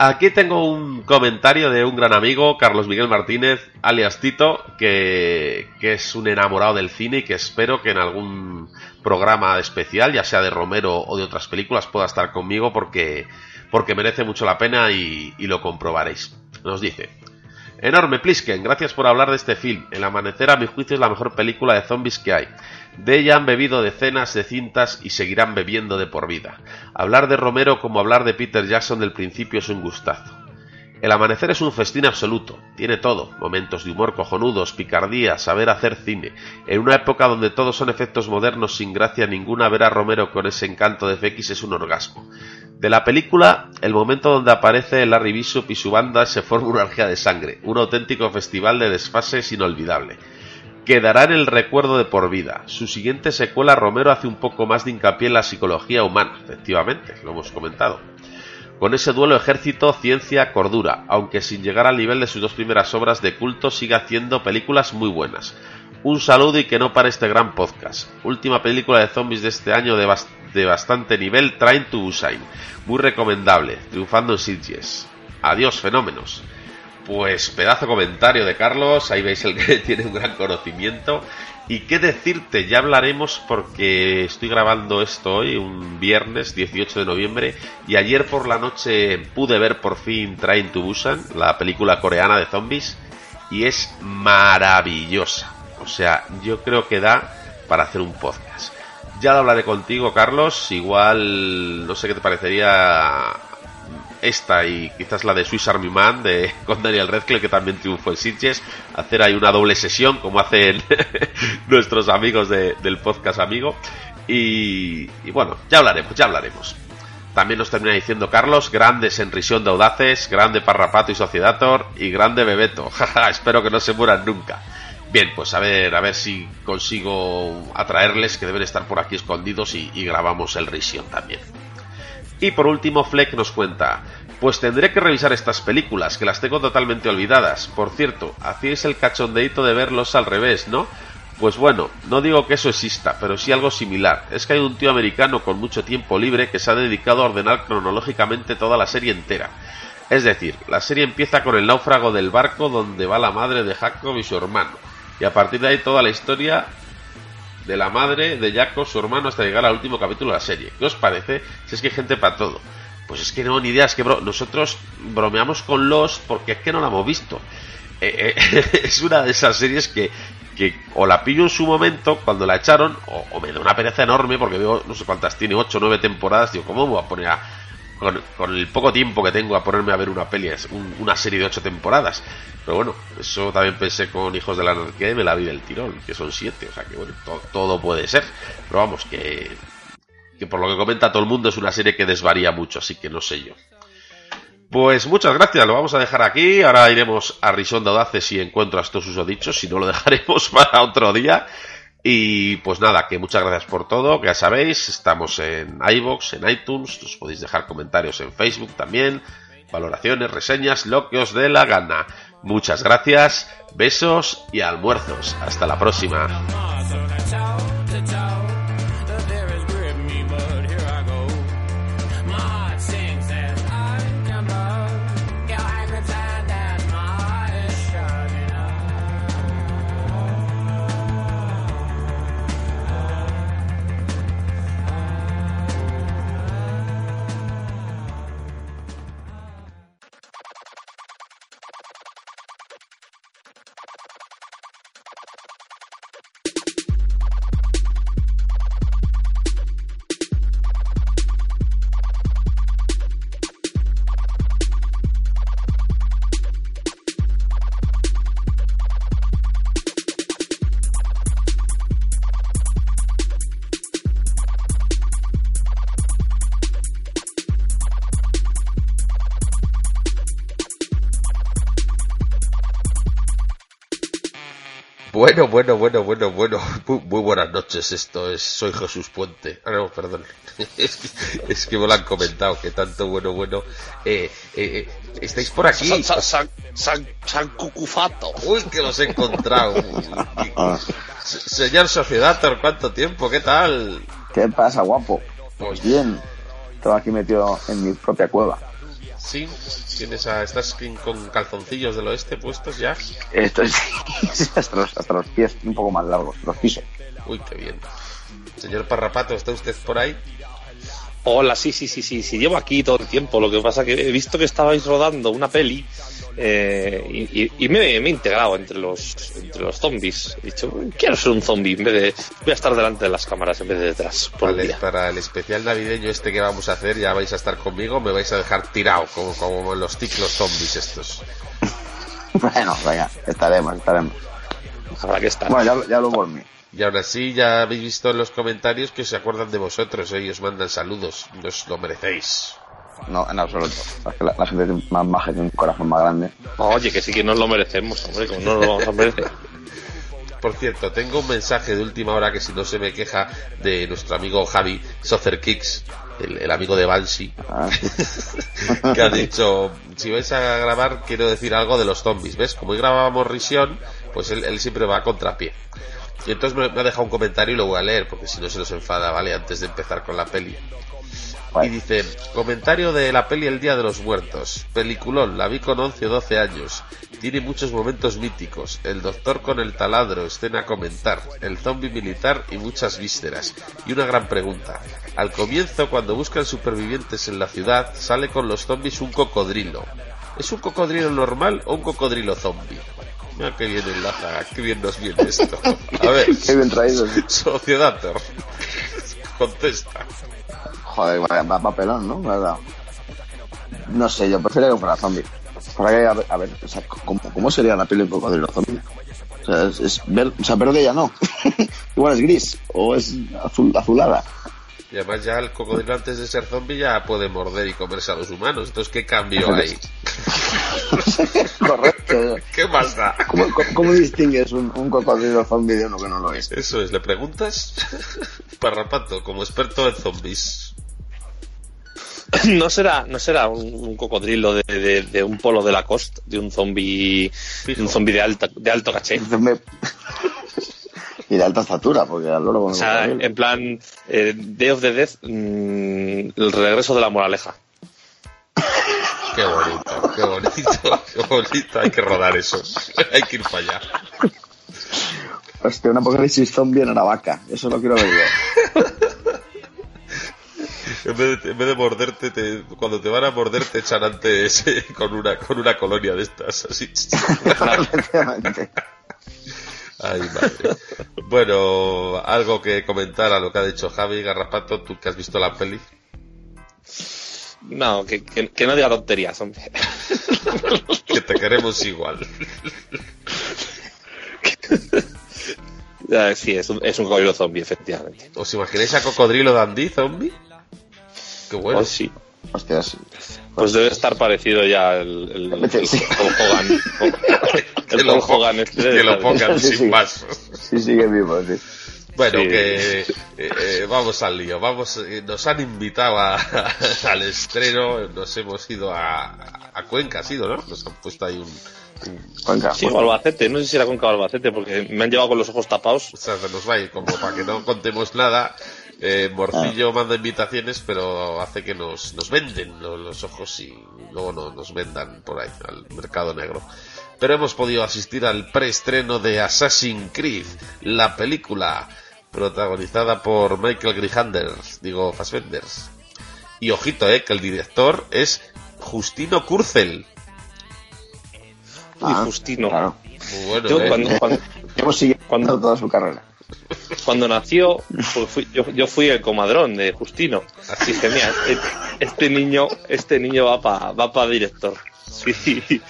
Aquí tengo un comentario de un gran amigo, Carlos Miguel Martínez, alias Tito, que, es un enamorado del cine y que espero que en algún programa especial, ya sea de Romero o de otras películas, pueda estar conmigo porque, porque merece mucho la pena y lo comprobaréis. Nos dice, Enorme, Plisken, gracias por hablar de este film. El amanecer, a mi juicio, es la mejor película de zombies que hay. De ella han bebido decenas de cintas y seguirán bebiendo de por vida. Hablar de Romero como hablar de Peter Jackson del principio es un gustazo. El amanecer es un festín absoluto, tiene todo, momentos de humor cojonudos, picardía, saber hacer cine. En una época donde todos son efectos modernos sin gracia ninguna, ver a Romero con ese encanto de FX es un orgasmo. De la película, el momento donde aparece Larry Bishop y su banda se forma una orgía de sangre, un auténtico festival de desfases inolvidable. Quedará en el recuerdo de por vida. Su siguiente secuela, Romero hace un poco más de hincapié en la psicología humana, efectivamente, lo hemos comentado con ese duelo ejército, ciencia, cordura, aunque sin llegar al nivel de sus dos primeras obras de culto sigue haciendo películas muy buenas. Un saludo y que no pare este gran podcast. Última película de zombies de este año de, de bastante nivel, Train to Busan. Muy recomendable, triunfando en Sitges. Adiós, fenómenos. Pues pedazo comentario de Carlos, ahí veis el que tiene un gran conocimiento. Y qué decirte, ya hablaremos porque estoy grabando esto hoy, un viernes 18 de noviembre, y ayer por la noche pude ver por fin Train to Busan, la película coreana de zombies, y es maravillosa. O sea, yo creo que da para hacer un podcast. Ya lo hablaré contigo, Carlos, igual no sé qué te parecería esta y quizás la de Swiss Army Man de, con Daniel Radcliffe que también triunfó en Sitges. Hacer ahí una doble sesión como hacen nuestros amigos de, del podcast amigo. Y, bueno ya hablaremos ya hablaremos. También nos termina diciendo Carlos grandes en risión de audaces grande parrapato y sociedator y grande bebeto. Espero que no se mueran nunca. Bien, pues a ver, a ver si consigo atraerles, que deben estar por aquí escondidos y grabamos el Risión también. Y por último, Fleck nos cuenta, pues tendré que revisar estas películas, que las tengo totalmente olvidadas. Por cierto, hacíais el cachondeito de verlos al revés, ¿no? Pues bueno, no digo que eso exista, pero sí algo similar. Es que hay un tío americano con mucho tiempo libre que se ha dedicado a ordenar cronológicamente toda la serie entera. Es decir, la serie empieza con el náufrago del barco donde va la madre de Jacob y su hermano. Y a partir de ahí toda la historia de la madre de Jacob, su hermano, hasta llegar al último capítulo de la serie. ¿Qué os parece? Si es que hay gente para todo. Pues es que no, ni idea, es que bro, nosotros bromeamos con los porque es que no la hemos visto. Eh, eh, es una de esas series que, que o la pillo en su momento cuando la echaron, o, me da una pereza enorme porque veo no sé cuántas tiene, 8 o 9 temporadas, digo, ¿cómo voy a poner a, con, con, el poco tiempo que tengo a ponerme a ver una peli, es un, una serie de 8 temporadas? Pero bueno, eso también pensé con Hijos de la Anarquía y me la vi del tirón, que son 7, o sea que bueno, to, todo puede ser. Pero vamos, que, que por lo que comenta todo el mundo es una serie que desvaría mucho, así que no sé yo. Pues muchas gracias, lo vamos a dejar aquí. Ahora iremos a Risón de si encuentro a estos usodichos, si no lo dejaremos para otro día. Y pues nada, que muchas gracias por todo, ya sabéis, estamos en iBox, en iTunes, os podéis dejar comentarios en Facebook también, valoraciones, reseñas, lo que os dé la gana. Muchas gracias, besos y almuerzos. Hasta la próxima. Bueno, bueno, bueno, bueno, bueno. Muy, muy buenas noches. Esto es. Soy Jesús Puente. Ah, no, perdón. Es que, es que me lo han comentado. Que tanto bueno, bueno. Eh, eh, eh, ¿Estáis por aquí? San, San, San, San, San Cucufato. Uy, que los he encontrado. Se- Señor Sociedator, ¿cuánto tiempo? ¿Qué tal? ¿Qué pasa, guapo? Pues bien, estaba aquí metido en mi propia cueva. Sí, tienes a, estás con- calzoncillos del oeste puestos ya. Estoy hasta los, hasta los pies un poco más largos, los pisos. Uy, qué bien. Señor Parrapato, ¿está usted por ahí? Hola, sí, sí, sí, sí, sí, llevo aquí todo el tiempo. Lo que pasa que he visto que estabais rodando una peli eh, y, y- y me, me he integrado entre los, entre los zombies. He dicho, quiero ser un zombie en vez de. Voy a estar delante de las cámaras en vez de detrás. Por Vale, día. para el especial navideño este que vamos a hacer, ya vais a estar conmigo, me vais a dejar tirado, como, como los ciclos zombies estos. Bueno, venga, estaremos, estaremos. Habrá que estar. Bueno, ya, ya lo por mí. Y aún así, ya habéis visto en los comentarios que se acuerdan de vosotros, ¿eh? y os mandan saludos, os lo merecéis. No, en absoluto. Es que la, la gente es más maja y un corazón más grande. Oye, que sí que nos lo merecemos, hombre, como no lo vamos a merecer. Por cierto, tengo un mensaje de última hora que si no se me queja de nuestro amigo Javi Socer Kicks, el, el amigo de Banshee, Ah, que ha dicho, si vais a grabar quiero decir algo de los zombies, ¿ves? Como hoy grabábamos Risión, pues él, él siempre va a contrapié. Y entonces me, me ha dejado un comentario y lo voy a leer, porque si no se nos enfada, ¿vale? Antes de empezar con la peli. Y dice, comentario de la peli El Día de los Muertos. Peliculón, la vi con 11 o 12 años. Tiene muchos momentos míticos. El doctor con el taladro, escena a comentar. El zombie militar y muchas vísceras. Y una gran pregunta. Al comienzo, cuando buscan supervivientes en la ciudad, sale con los zombies un cocodrilo. ¿Es un cocodrilo normal o un cocodrilo zombie? Mira qué bien enlaza, qué bien nos viene esto. A ver, Qué bien traído. sí. Sociedad, contesta. Joder, va papelón, ¿no? ¿Verdad? No sé, yo prefiero que fuera zombie. Para que, a ver, a ver, o sea, ¿cómo, cómo sería la piel de un cocodrilo zombie? O sea, es, es ver, o sea, verde ya no. Igual es gris, o es azul, azulada. Y además ya el cocodrilo antes de ser zombie ya puede morder y comerse a los humanos. Entonces, ¿qué cambio hay? Correcto. ¿Qué más da? ¿Cómo, cómo, cómo distingues un, un cocodrilo zombie de uno que no lo es? Eso es, ¿le preguntas? Parrapato, como experto en zombies. No será, no será un, un cocodrilo de, de- de un polo de la costa, de un zombie, un zombie de alta, de alto caché. Y de alta estatura, porque al loro O sea, en plan, eh, Day of the Death, mm, el regreso de la moraleja. Qué bonito, qué bonito, qué bonito. Hay que rodar eso. Hay que ir para allá. Hostia, un apocalipsis zombie en Aravaca. Eso lo quiero ver yo. En vez de, en vez de morderte, te- cuando te van a morder te echan antes eh, con una, con una colonia de estas. Así. Ay, madre. Bueno, algo que comentar a lo que ha dicho Javi Garrapato, tú que has visto la peli. No, que, que, que no diga tonterías, hombre. Que te queremos igual. Sí, es un, es un cocodrilo zombie, efectivamente. ¿Os imagináis a Cocodrilo Dandy zombie? Qué bueno. Pues sí. Hostias. Pues debe estar parecido ya el, el, el, el Sí. Hogan. Que El lo Hulk po- Hogan este. que lo pongan Sí, sin sí. más. Sí, sigue vivo, sí. Bueno, Sí. que eh, eh, vamos al lío. Vamos, eh, nos han invitado a- al estreno. Nos hemos ido a, a Cuenca, ha sido, ¿no? Nos han puesto ahí un, Cuenca. Sí, o Albacete, no sé si era con Albacete, porque me han llevado con los ojos tapados. o sea, se nos va a ir como para que no contemos nada. Eh, Morcillo manda invitaciones, pero hace que nos, nos venden los, los ojos y luego no, nos vendan por ahí al mercado negro. Pero hemos podido asistir al preestreno de Assassin's Creed, la película protagonizada por Michael Grihanders, digo Fassbenders. Y ojito, eh, que el director es Justino Kurzel. Ah, y Justino. Claro. Muy bueno, Yo eh. cuando, cuando, Hemos Cuando- toda su carrera. cuando nació, pues fui- yo, yo fui el comadrón de Justino. Así dije, mira, este, niño, este niño va para va pa director. Sí.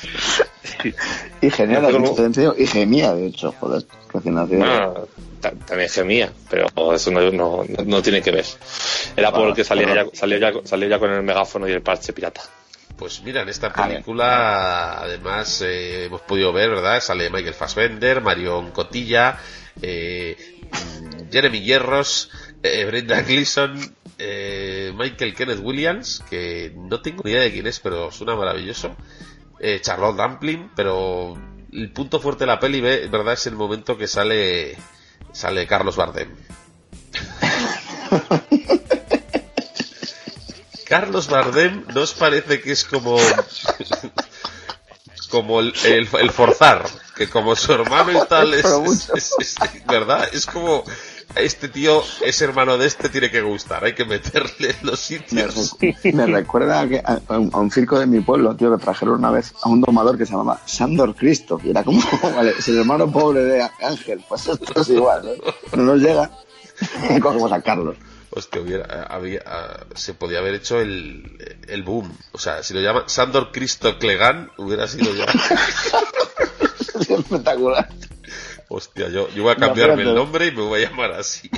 Y genial, No y gemía, de hecho, joder. Recién nacido. Bueno, ta- también gemía, pero eso no, no, no tiene que ver. Era porque salía ya, salía, ya, salía ya con el megáfono y el parche pirata. pues mira, en esta película además eh, hemos podido ver, ¿verdad? Sale Michael Fassbender, Marion Cotilla, eh, Jeremy Hierros, eh, Brenda Gleeson, eh, Michael Kenneth Williams, que no tengo ni idea de quién es, pero suena maravilloso, eh, Charlotte Rampling, pero el punto fuerte de la peli, ve- ¿verdad? Es el momento que sale sale Carlos Bardem. Carlos Bardem, ¿no os parece que es como como el, el, el forzar? Que como su hermano y tal es- es- ¿verdad? Es como este tío es hermano de este, tiene que gustar, hay que meterle en los Me, sitios. me recuerda a, que- a- a un, circo de mi pueblo, tío, que trajeron una vez a un domador que se llamaba Sandor Cristo. Y era como, vale, es el hermano pobre de Ángel. Pues esto es igual, ¿no? No nos llega. Cogemos a Carlos. Hostia, hubiera, había, ah, se podía haber hecho el, el boom. O sea, si lo llaman Sandor Cristo Clegan, hubiera sido ya. Es espectacular. Hostia, yo, yo voy a cambiarme el nombre y me voy a llamar así.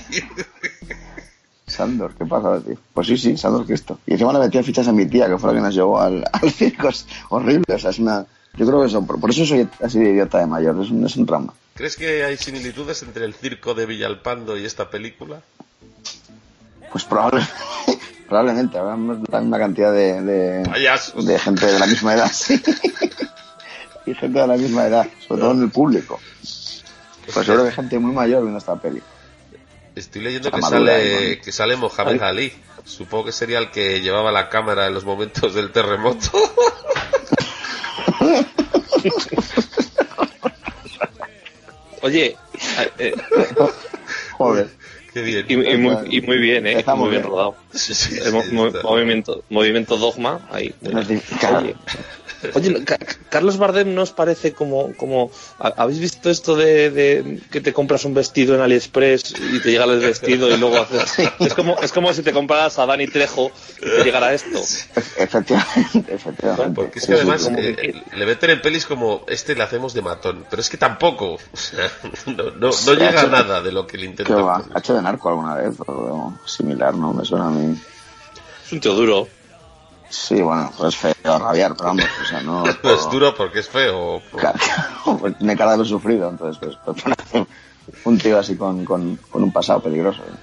Sandor, ¿qué pasa, tío? Pues sí, sí, Sandor Cristo. Y encima le metía fichas a mi tía, que fue la que nos llevó al, al circo. Es horrible, o sea, es una... Yo creo que eso, por, por eso soy así de idiota de mayor, es un, es un trauma. ¿Crees que hay similitudes entre el circo de Villalpando y esta película? Pues probable, probablemente, habrá la misma cantidad de, de, de gente de la misma edad. sí. y gente de la misma edad, sobre todo en el público. Pues seguro que hay gente muy mayor viendo esta peli. Estoy leyendo que madura, sale, ¿no? que sale Mohamed Ali. Supongo que sería el que llevaba la cámara en los momentos del terremoto. Oye, eh, Joder. Qué bien. y, y muy, y muy bien, ¿eh? Está muy bien bien. rodado. Sí, sí, sí, mo- está- movimiento, movimiento dogma, ahí. Oye, oye, Carlos Bardem no os parece como, como ¿ha- ¿habéis visto esto de, de que te compras un vestido en AliExpress y te llega el vestido y luego haces, es como, es como si te compraras a Dani Trejo y te llegara esto. Efectivamente, efectivamente. Porque es que además eh, que- le meten en pelis como este le hacemos de matón, pero es que tampoco, o sea, no, no, no llega a nada de lo que le ¿Qué intentan va? poner. ¿Ha hecho de narco alguna vez? O algo similar, ¿no? Me suena a mí. Es un tío duro. Sí, bueno, pues feo rabiar, pero vamos, o sea, no... No es duro porque es feo. por- Claro, pues tiene cara de lo sufrido, entonces pues, pues un tío así con, con, con un pasado peligroso. ¿eh?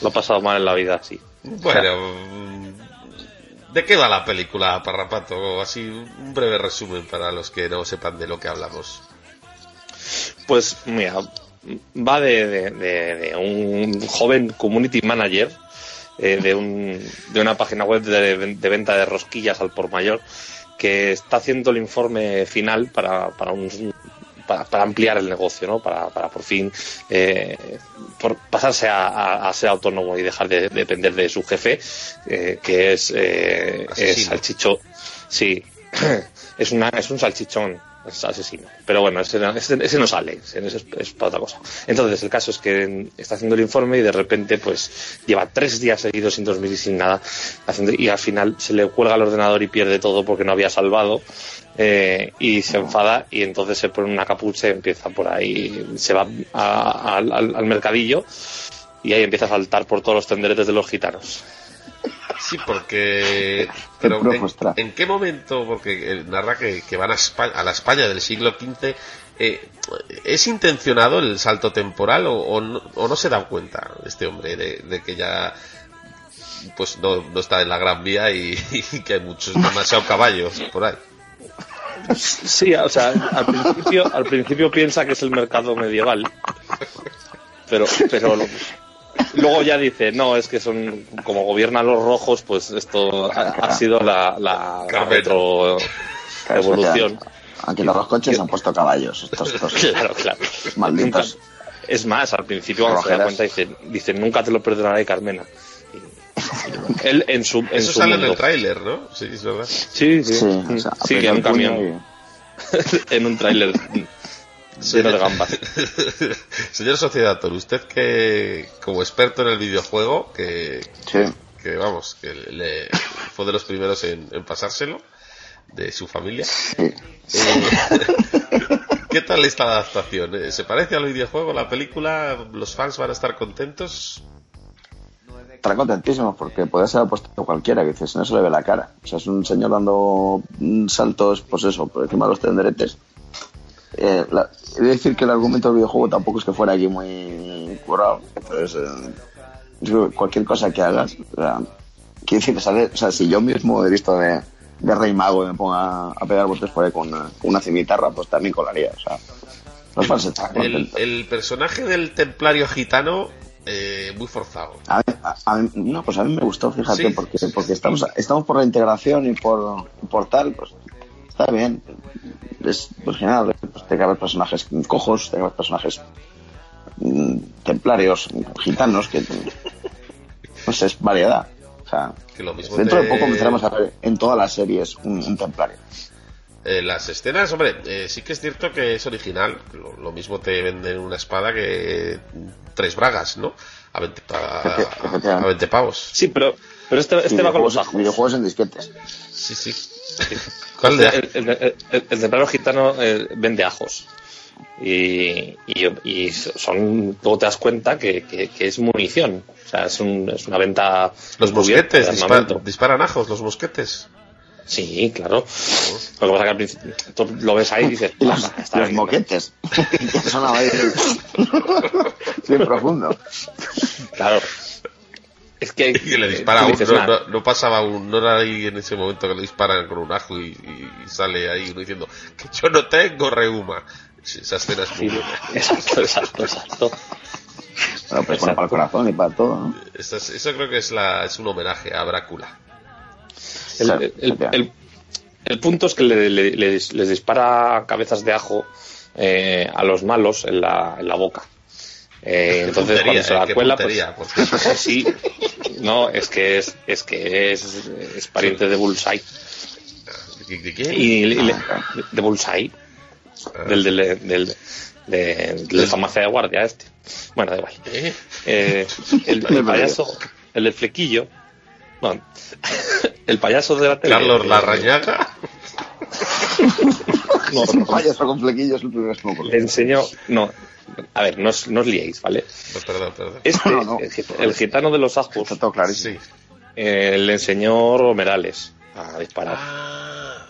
Lo ha pasado mal en la vida, sí. Bueno, mm, ¿de qué va la película, Parrapato? Así, un breve resumen para los que no sepan de lo que hablamos. Pues mira, va de, de- de- de un joven community manager eh, de, un, de una página web de, de venta de rosquillas al por mayor que está haciendo el informe final para, para un para, para ampliar el negocio, ¿no? Para, para por fin eh, por pasarse a, a- a ser autónomo y dejar de, depender de su jefe, eh, que es, eh, es salchicho. Sí, es, una, es un salchichón, es asesino. Pero bueno, ese, ese, ese no sale, ese es, para otra cosa. Entonces, el caso es que está haciendo el informe y de repente, pues, lleva tres días seguidos sin dormir y sin nada. y al final se le cuelga el ordenador y pierde todo porque no había salvado. eh, y se enfada y entonces se pone una capucha y empieza por ahí, se va al mercadillo y ahí empieza a saltar por todos los tenderetes de los gitanos. Sí, porque... Pero en, frustrar. ¿en qué momento? Porque eh, narra que, que van a España, a la España del siglo XV. eh, ¿Es intencionado el salto temporal o, o no, o no se da cuenta este hombre de, de que ya pues no, no está en la gran vía y, y que hay muchos demasiados caballos por ahí? Sí, o sea, al principio, al principio piensa que es el mercado medieval, pero, pero lo- luego ya dice, no, es que son, como gobiernan los rojos, pues esto ha, ha sido la, la, la Carmena. retro Claro, evolución. Aquí los dos coches han puesto caballos, estos, estos Claro, claro. malditos. Nunca- es más, al principio cuando se da cuenta dice, dice, nunca te lo perdonaré, Carmena. Y- y él en su, en Eso su sale en el tráiler, ¿no? Sí, es verdad. Sí, sí, Sí, o sea, sí, que aprieta en un camión, en un tráiler de gambas. Señor Sociedator, usted que como experto en el videojuego, que, Sí. que vamos, que le, fue de los primeros en, en pasárselo, de su familia. Sí. Eh, ¿Qué tal esta adaptación? Eh, ¿Se parece al videojuego, la película? ¿Los fans van a estar contentos? estará contentísimo porque puede ser apuesto cualquiera, que dices, no se le ve la cara. O sea, es un señor dando saltos, pues eso, por encima de los tenderetes. Eh, la- he de decir que el argumento del videojuego tampoco es que fuera aquí muy currado. Entonces, eh, cualquier cosa que hagas, o sea, quiero decir, sale, o sea, si yo mismo he visto de, de Rey Mago y me ponga a pegar botes por ahí con una, una cimitarra, pues también colaría. O sea, no estar El, el personaje del templario gitano, eh, muy forzado. A mí, a- a mí- no, pues a mí me gustó, fíjate, Sí. porque, porque estamos, estamos por la integración y por, por tal, pues está bien. Es pues, genial, pues, tiene que haber personajes cojos, que haber personajes mm, templarios, gitanos, que sé, es variedad. O sea, Que lo mismo dentro te- de poco empezaremos a ver en todas las series un, un templario. Eh, las escenas, hombre, eh, sí que es cierto que es original. Lo, lo mismo te venden una espada que tres bragas, ¿no? A 20, pa- Efe- a, a 20 pavos. Sí, pero, pero este, este va con los videojuegos, ajos. videojuegos en disquetes. Sí, sí. ¿Cuál de El, el, el, el- el templario gitano eh, vende ajos. Y, y, y son, luego te das cuenta que, que, que es munición. O sea, es, un, es una venta. Los armamento. disparan ajos, los mosquetes. Sí, claro. Lo que pasa que al principio tú lo ves ahí y dices, los, "Ah, está los bien". moquetes. que sonaba ahí. Bien profundo. Claro. Es que. Y le dispara uno, no, "Nah, no, pasaba un, no era ahí en ese momento que le disparan con un ajo y, y sale ahí uno diciendo que yo no tengo reuma. Esa escena es muy sí, buena. Exacto, exacto, exacto. Bueno, pues bueno, para el corazón y para todo, ¿no? Esa es- eso creo que es, la, es un homenaje a Brácula. El, el- el- el punto es que le- le- les, les dispara cabezas de ajo eh, a los malos en la, en la boca. Eh, entonces Puntería, cuando se la qué cuela, pues, puntería, cierto. sí, no, es que es, es que es, es pariente de Bullseye. ¿De, de quién? Y, y le- de Bullseye, Ah. del, del, del, de, del farmacia de guardia este. Bueno, da igual. ¿Eh? Eh, el, el payaso, el del flequillo, no, el payaso de la tele. Carlos eh, Larrañaga. no, un payaso con flequillos el primer le enseñó, no, a ver, no os, no os liéis, ¿vale? No, perdón, perdón. Este, No, no. El, git- el gitano de los ajos, Está todo clarísimo. Sí. eh, le enseñó Romerales a disparar. Ah,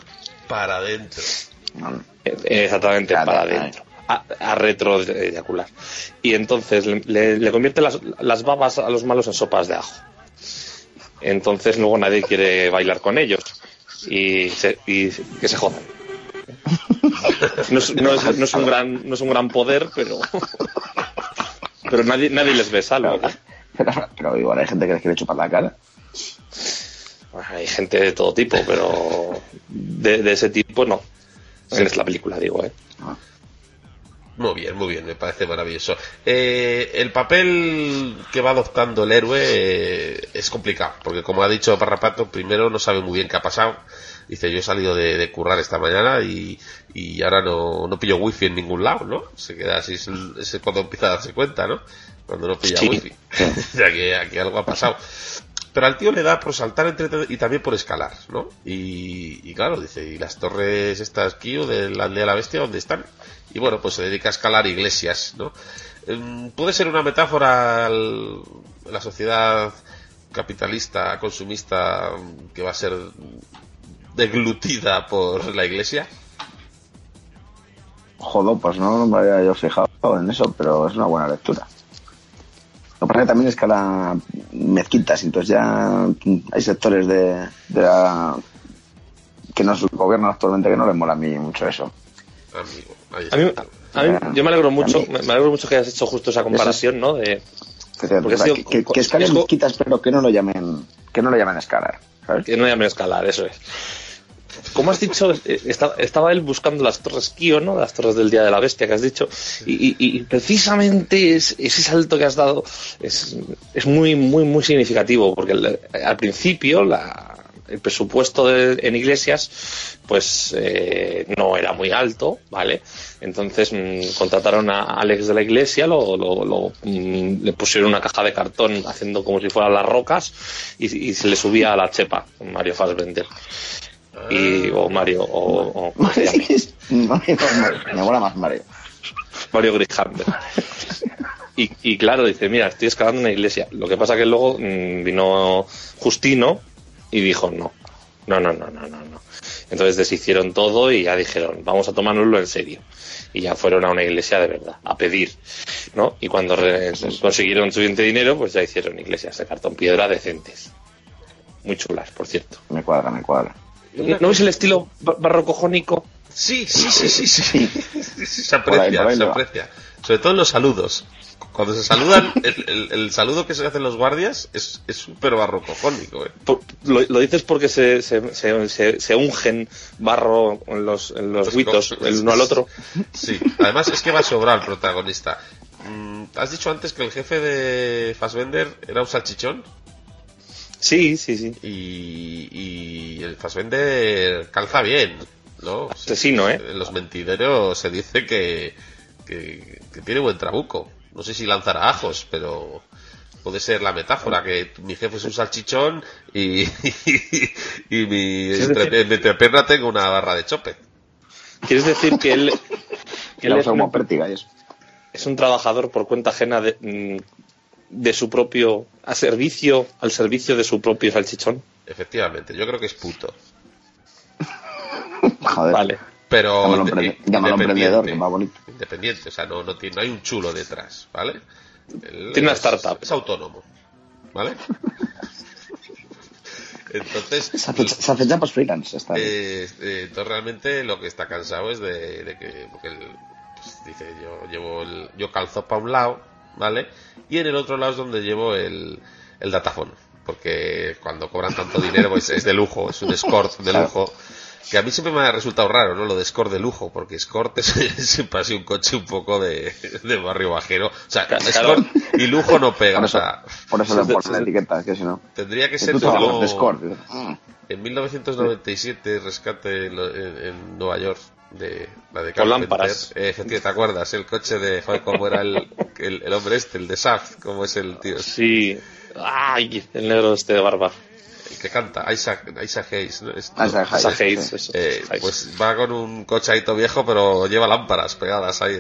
para adentro. Eh, Exactamente, Claro, para adentro. A, a retro eyacular. Y entonces le, le- le convierte las, las babas a los malos en sopas de ajo. Entonces luego nadie quiere bailar con ellos. Y, se- y que se jodan. No es, no es- no es un gran, no es un gran poder, pero. Pero nadie, nadie les ve salvo. Pero, pero igual hay gente que les quiere chupar la cara. Hay gente de todo tipo, pero de, de ese tipo no. En esta película, digo, ¿eh? Muy bien, muy bien, me parece maravilloso. Eh, el papel que va adoptando el héroe eh, es complicado, porque como ha dicho Parrapato, primero no sabe muy bien qué ha pasado. Dice, yo he salido de, de currar esta mañana y, y ahora no, no pillo wifi en ningún lado, ¿no? Se queda así, es, cuando empieza a darse cuenta, ¿no? Cuando no pilla Sí. wifi. ya que aquí algo ha pasado. Pero al tío le da por saltar entre y también por escalar, ¿no? Y, y claro, dice, ¿y las torres estas Kio de la aldea de la bestia dónde están? Y bueno, pues se dedica a escalar iglesias, ¿no? Em, Puede ser una metáfora al- la sociedad capitalista, consumista, que va a ser deglutida por la iglesia. Joder, pues no me había yo fijado en eso, pero es una buena lectura. Lo que pasa es que también escala mezquitas, entonces ya hay sectores de, de la que nos gobiernan actualmente que no les mola a mí mucho eso. Amigo, ahí A mí, a mí- yo me alegro mucho, me alegro mucho que hayas hecho justo esa comparación, ¿no? De, Que, te- Porque o sea, ha sido- que, que- que escalen mezquitas, pero que no lo llamen, que no lo llamen escalar, ¿sabes? que no llamen escalar, eso es. Como has dicho, eh, esta- estaba él buscando las torres Kio, ¿no? Las torres del Día de la Bestia que has dicho. Y, precisamente es- ese salto que has dado es, muy, muy, muy significativo, porque el- al principio la- el presupuesto de- en iglesias pues eh, no era muy alto, ¿vale? Entonces mm, contrataron a Alex de la iglesia, lo, lo- lo, mm, le pusieron una caja de cartón haciendo como si fueran las rocas y, y se le subía a la chepa, Mario Fassbender. Y, o Mario, o. Mario, Mario, me mola más Mario. Mario. Y, y claro, dice, mira, estoy excavando una iglesia. Lo que pasa que luego mm, vino Justino y dijo, no, no, no, no, no, no, no. Entonces deshicieron todo y ya dijeron, vamos a tomárnoslo en serio. Y ya fueron a una iglesia de verdad, a pedir, ¿no? Y cuando consiguieron suficiente dinero, pues ya hicieron iglesias de cartón piedra decentes. Muy chulas, por cierto. Me cuadra, me cuadra. ¿No ves el estilo ba- barroco-jónico? Sí, sí, sí, sí, sí. Se aprecia, se aprecia. Sobre todo en los saludos. Cuando se saludan, el, el- el saludo que se hacen los guardias es es súper barrocojónico, ¿eh? Lo, lo dices porque se, se, se, se- se ungen barro en los, en los huitos el uno al otro. Sí, además es que va a sobrar el protagonista. Mm, ¿Has dicho antes que el jefe de Fassbender era un salchichón? Sí, sí, sí. Y, y el Fassbender calza bien, ¿no? Asesino, ¿eh? En los mentideros se dice que, que, que tiene buen trabuco. No sé si lanzará ajos, pero puede ser la metáfora, que mi jefe es un salchichón y, y, mi entre- mi entrepierna tengo una barra de chope. ¿Quieres decir que él, que un, es un trabajador por cuenta ajena de, mm, de su propio, a servicio, al servicio de su propio salchichón? Efectivamente, yo creo que es puto. Joder. Vale. Pero Llámalo, emprendedor, que bonito. Independiente, o sea, no, no, tiene, no hay un chulo detrás, ¿vale? Tiene una es- startup. Es autónomo, ¿vale? Entonces, Se hace, se hace chapas freelance. Está eh, eh, entonces realmente lo que está cansado es de, de que porque él, pues, dice yo llevo el, yo calzo para un lado, ¿vale? Y en el otro lado es donde llevo el, el datafón, porque cuando cobran tanto dinero pues es de lujo, es un escort de lujo. Que a mí siempre me ha resultado raro, ¿no? Lo de Escort de lujo, porque Escort es siempre ha sido un coche un poco de, de barrio bajero. O sea, Claro. Escort y lujo no pega. Por O eso, sea, por eso es le ponen la etiqueta, que si no. tendría que ser como... de dices, "Mm". En 1997, rescate en, lo- en- en Nueva York de la de Con Carpenter. lámparas. Eh, ¿te acuerdas? El coche de, joder, cómo era el, el, el hombre este, el de Shaft, cómo es el tío, Sí. Ay, el negro este de barba. el que canta, Isaac, Isaac Hayes, ¿no? Es- Isaac Hayes, Hayes, sí. eso. eh, Hayes. pues va con un cochadito viejo, pero lleva lámparas pegadas ahí.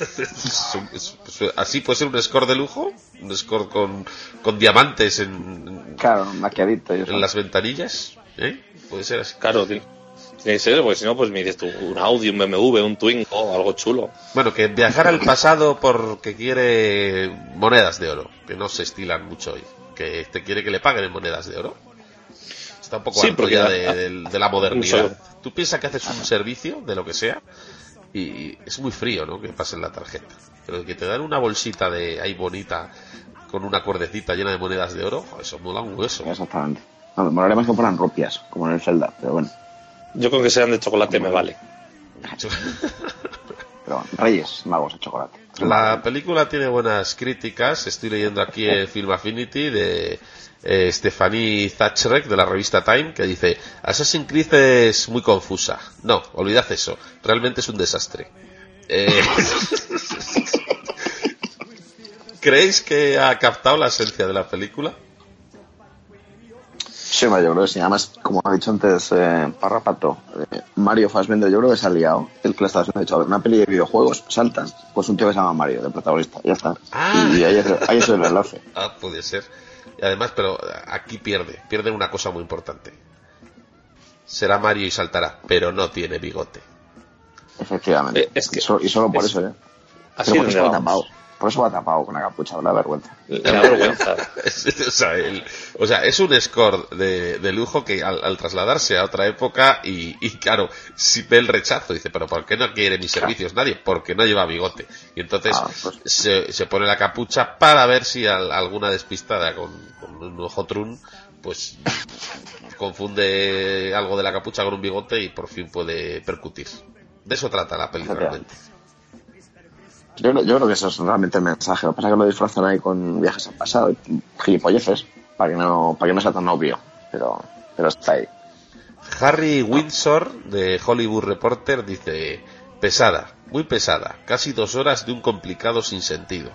Es un- es- es- así puede ser un score de lujo, un score con, con diamantes en, Claro, maquiadito en las ventanillas, ¿eh? Puede ser así. Claro, tiene tiene que ser, porque si no, pues me dices tú, un Audi, un BMW, un Twingo, algo chulo. Bueno, que viajar al pasado porque quiere monedas de oro, que no se estilan mucho hoy. Que te quiere que le paguen en monedas de oro. Está un poco Sí, harto ya la- de, de- de la modernidad. Tú piensas que haces un servicio de lo que sea y es muy frío, ¿no? Que pasen la tarjeta. Pero que te dan una bolsita de ahí bonita con una cuerdecita llena de monedas de oro, eso mola un hueso. Exactamente. No, me molaría más que fueran rupias, como en el Zelda, pero bueno. Yo con que sean de chocolate me vale. Pero bueno, Reyes Magos de chocolate. La película tiene buenas críticas. Estoy leyendo aquí en Film Affinity de eh, Stephanie Thatcherek de la revista Time que dice Assassin's Creed es muy confusa. No, olvidad eso. Realmente es un desastre. Eh, ¿Creéis que ha captado la esencia de la película? Hombre, yo creo que sí. Además, como ha dicho antes eh, Parrapato, eh, Mario Fassbender, yo creo que se ha liado. El que le estaba haciendo, ha dicho, a ver, una peli de videojuegos, saltan, pues un tío que se llama Mario, de protagonista, ya está. Ah. Y ahí es, ahí es el enlace. Ah, puede ser. Y además, pero aquí pierde. Pierde una cosa muy importante. Será Mario y saltará, pero no tiene bigote. Efectivamente. Eh, es que- y, solo, y solo por es- eso, ¿eh? Así Pero por es eso donde va tapado. Por eso va tapado con la capucha, la vergüenza. Vergüenza. O, sea, el- o sea, es un score de, de lujo que al, al trasladarse a otra época y, y claro, si ve el rechazo, dice, pero ¿por qué no quiere mis servicios nadie? Porque no lleva bigote. Y entonces Ah, pues- se, se pone la capucha para ver si al- alguna despistada con, con un ojo trun, pues confunde algo de la capucha con un bigote y por fin puede percutir. De eso trata la película realmente. Yo, creo- yo creo que eso es realmente el mensaje. Lo que pasa es que lo disfrazan ahí con viajes al pasado y gilipolleces para que no, para que no sea tan obvio. Pero, pero está ahí. Harry Windsor de Hollywood Reporter dice pesada, muy pesada, casi dos horas de un complicado sin sentido.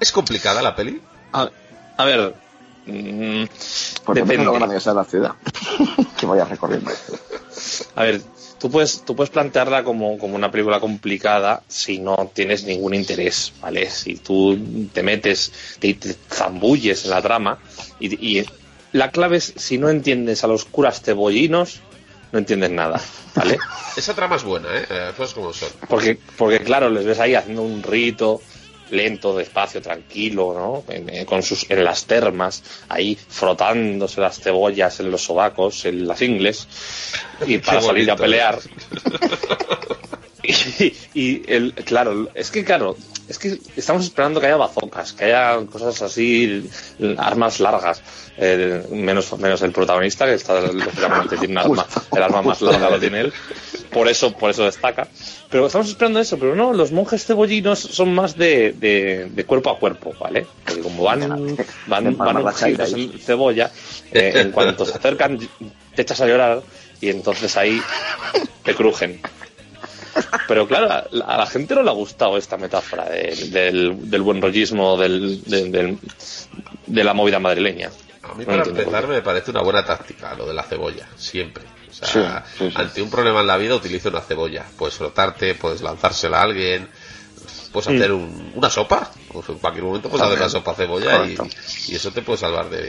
¿Es complicada la peli? A, a ver, mm, Porque depende. no lo grande que sea la ciudad. que vaya recorriendo. A ver, tú puedes, tú puedes plantearla como, como una película complicada si no tienes ningún interés, ¿vale? Si tú te metes, te, te zambulles en la trama y, y la clave es si no entiendes a los curas cebollinos, no entiendes nada, ¿vale? Esa trama es buena, ¿eh? Pues como son. Porque, porque claro, les ves ahí haciendo un rito lento, despacio, tranquilo, ¿no? En, en- con sus, en las termas, ahí frotándose las cebollas en los sobacos, en las ingles, y para Qué salir a bonito, pelear. y, y el, claro, es que claro, es que estamos esperando que haya bazocas, que haya cosas así, armas largas, eh, menos, menos el protagonista, que está lógicamente tiene un arma, el arma más larga lo tiene él, por eso, por eso destaca. Pero estamos esperando eso, pero no, los monjes cebollinos son más de, de, de cuerpo a cuerpo, ¿vale? Porque como van, De van, van ungidos en cebolla, eh, en cuanto se acercan te echas a llorar y entonces ahí te crujen. Pero claro, a la, a la gente no le ha gustado esta metáfora de- del, del buen rollismo del, del- del- de la movida madrileña. A mí para empezar me parece una buena táctica lo de la cebolla, siempre. O sea, Sí, sí, sí. ante un problema en la vida utiliza una cebolla. Puedes frotarte, puedes lanzársela a alguien, puedes hacer un- una sopa. Pues en cualquier momento puedes hacer una sopa cebolla y, eso te puede salvar de,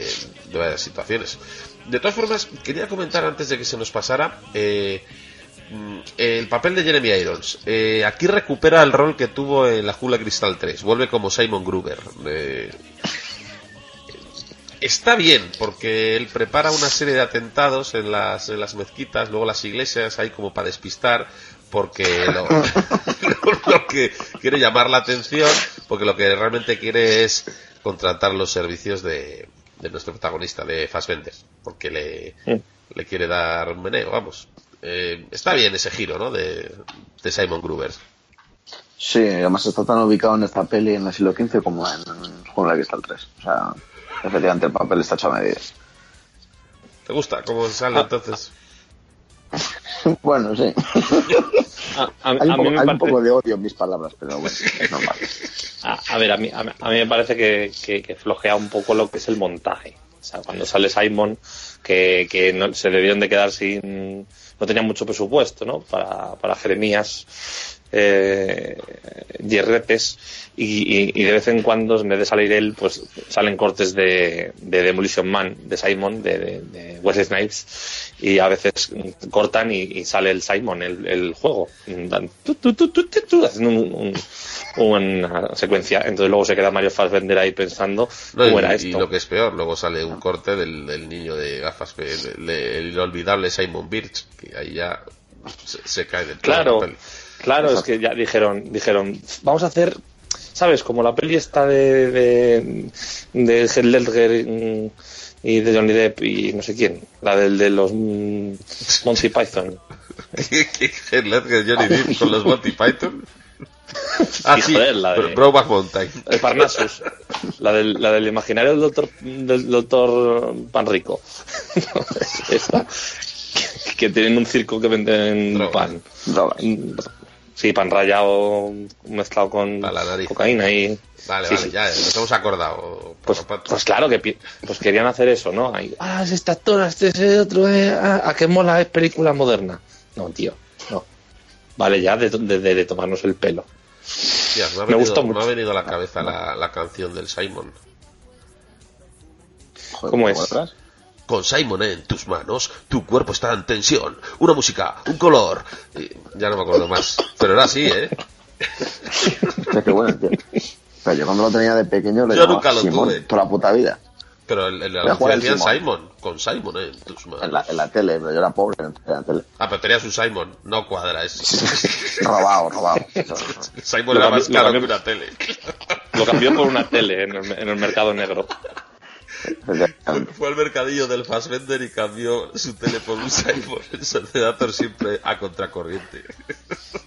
de varias situaciones. De todas formas, quería comentar antes de que se nos pasara eh, mm, el papel de Jeremy Irons. Eh, aquí recupera el rol que tuvo en la Jungla Cristal 3. Vuelve como Simon Gruber. Eh, Está bien, porque él prepara una serie de atentados en las, en las mezquitas, luego las iglesias, ahí como para despistar, porque lo, lo que quiere llamar la atención, porque lo que realmente quiere es contratar los servicios de, de nuestro protagonista, de Fassbender, porque le, Sí. le quiere dar un meneo, vamos. Eh, está bien ese giro, ¿no? De, de Simon Gruber. Sí, además está tan ubicado en esta peli en el siglo XV como en Jungla de Cristal 3. O sea, efectivamente el papel está hecho a medida. ¿Te gusta cómo sale entonces? bueno, sí. A, a- Hay, a un, mí me hay un parece- poco de odio en mis palabras, pero bueno, es normal. A, a ver, a mí, a, mí- a mí me parece que, que- que flojea un poco lo que es el montaje. O sea, cuando sale Simon, que, que no, se debieron de quedar sin... No tenían mucho presupuesto, ¿no? Para, para Jeremías eh, Yerretes y, y- y de vez en cuando, en vez de salir él, pues salen cortes de, de Demolition Man, de Simon, de, de, de Wesley Snipes y a veces cortan y, y sale el Simon, el, el juego, tu, tu, tu, haciendo un- un- una secuencia. Entonces luego se queda Mario Fassbender ahí pensando No, cómo y, era y esto. lo que es peor, luego sale un corte del, del niño de gafas, que- el, el inolvidable Simon Birch, que ahí ya se, se cae del Claro, la claro, es que ya dijeron, dijeron, vamos a hacer, ¿sabes? Como la peli está de, de, de Heath Ledger mm, y de Johnny Depp y no sé quién, la del de los mm, Monty Python. ¿Qué, qué, qué Ledger, Johnny Depp con los Monty Python? Ah, Sí, joder, la de- Brokeback Mountain. El Parnassus, la del, la del imaginario del doctor, del doctor Panrico. Esa, que, que tienen un circo que venden Drogas. pan. Drogas. Sí, pan rallado mezclado con Para la nariz. cocaína y... Vale, Sí, vale, sí. ya nos hemos acordado. Pues, pues claro que pues querían hacer eso, ¿no? Ahí, ah, es esta actora, este es el otro, eh, ah, a qué mola es película moderna. No, tío, no. Vale, ya de, de- de- de tomarnos el pelo. Hostias, me, ha me venido, gustó me mucho. ha venido a la cabeza la, la canción del Simon. Joder, ¿Cómo ¿te es? Con Simon en tus manos, tu cuerpo está en tensión. Una música, un color. Y ya no me acuerdo más. Pero era así, ¿eh? O sea, qué bueno, tío. Pero yo cuando lo tenía de pequeño le Yo llamaba nunca lo Simón tuve. toda la puta vida. Pero el, el Voy a anuncio jugar el decía Simon. Con Simon en tus manos. En la, en la tele, pero yo era pobre en la tele. Ah, pero tenías un Simon. No cuadra eso. robado, robado. Simon Lo era cambió- más lo caro cambió- que una tele. Lo cambió por una tele en el, en el mercado negro. Fue al mercadillo del Fassbender y cambió su tele por un. El Sedator siempre a contracorriente.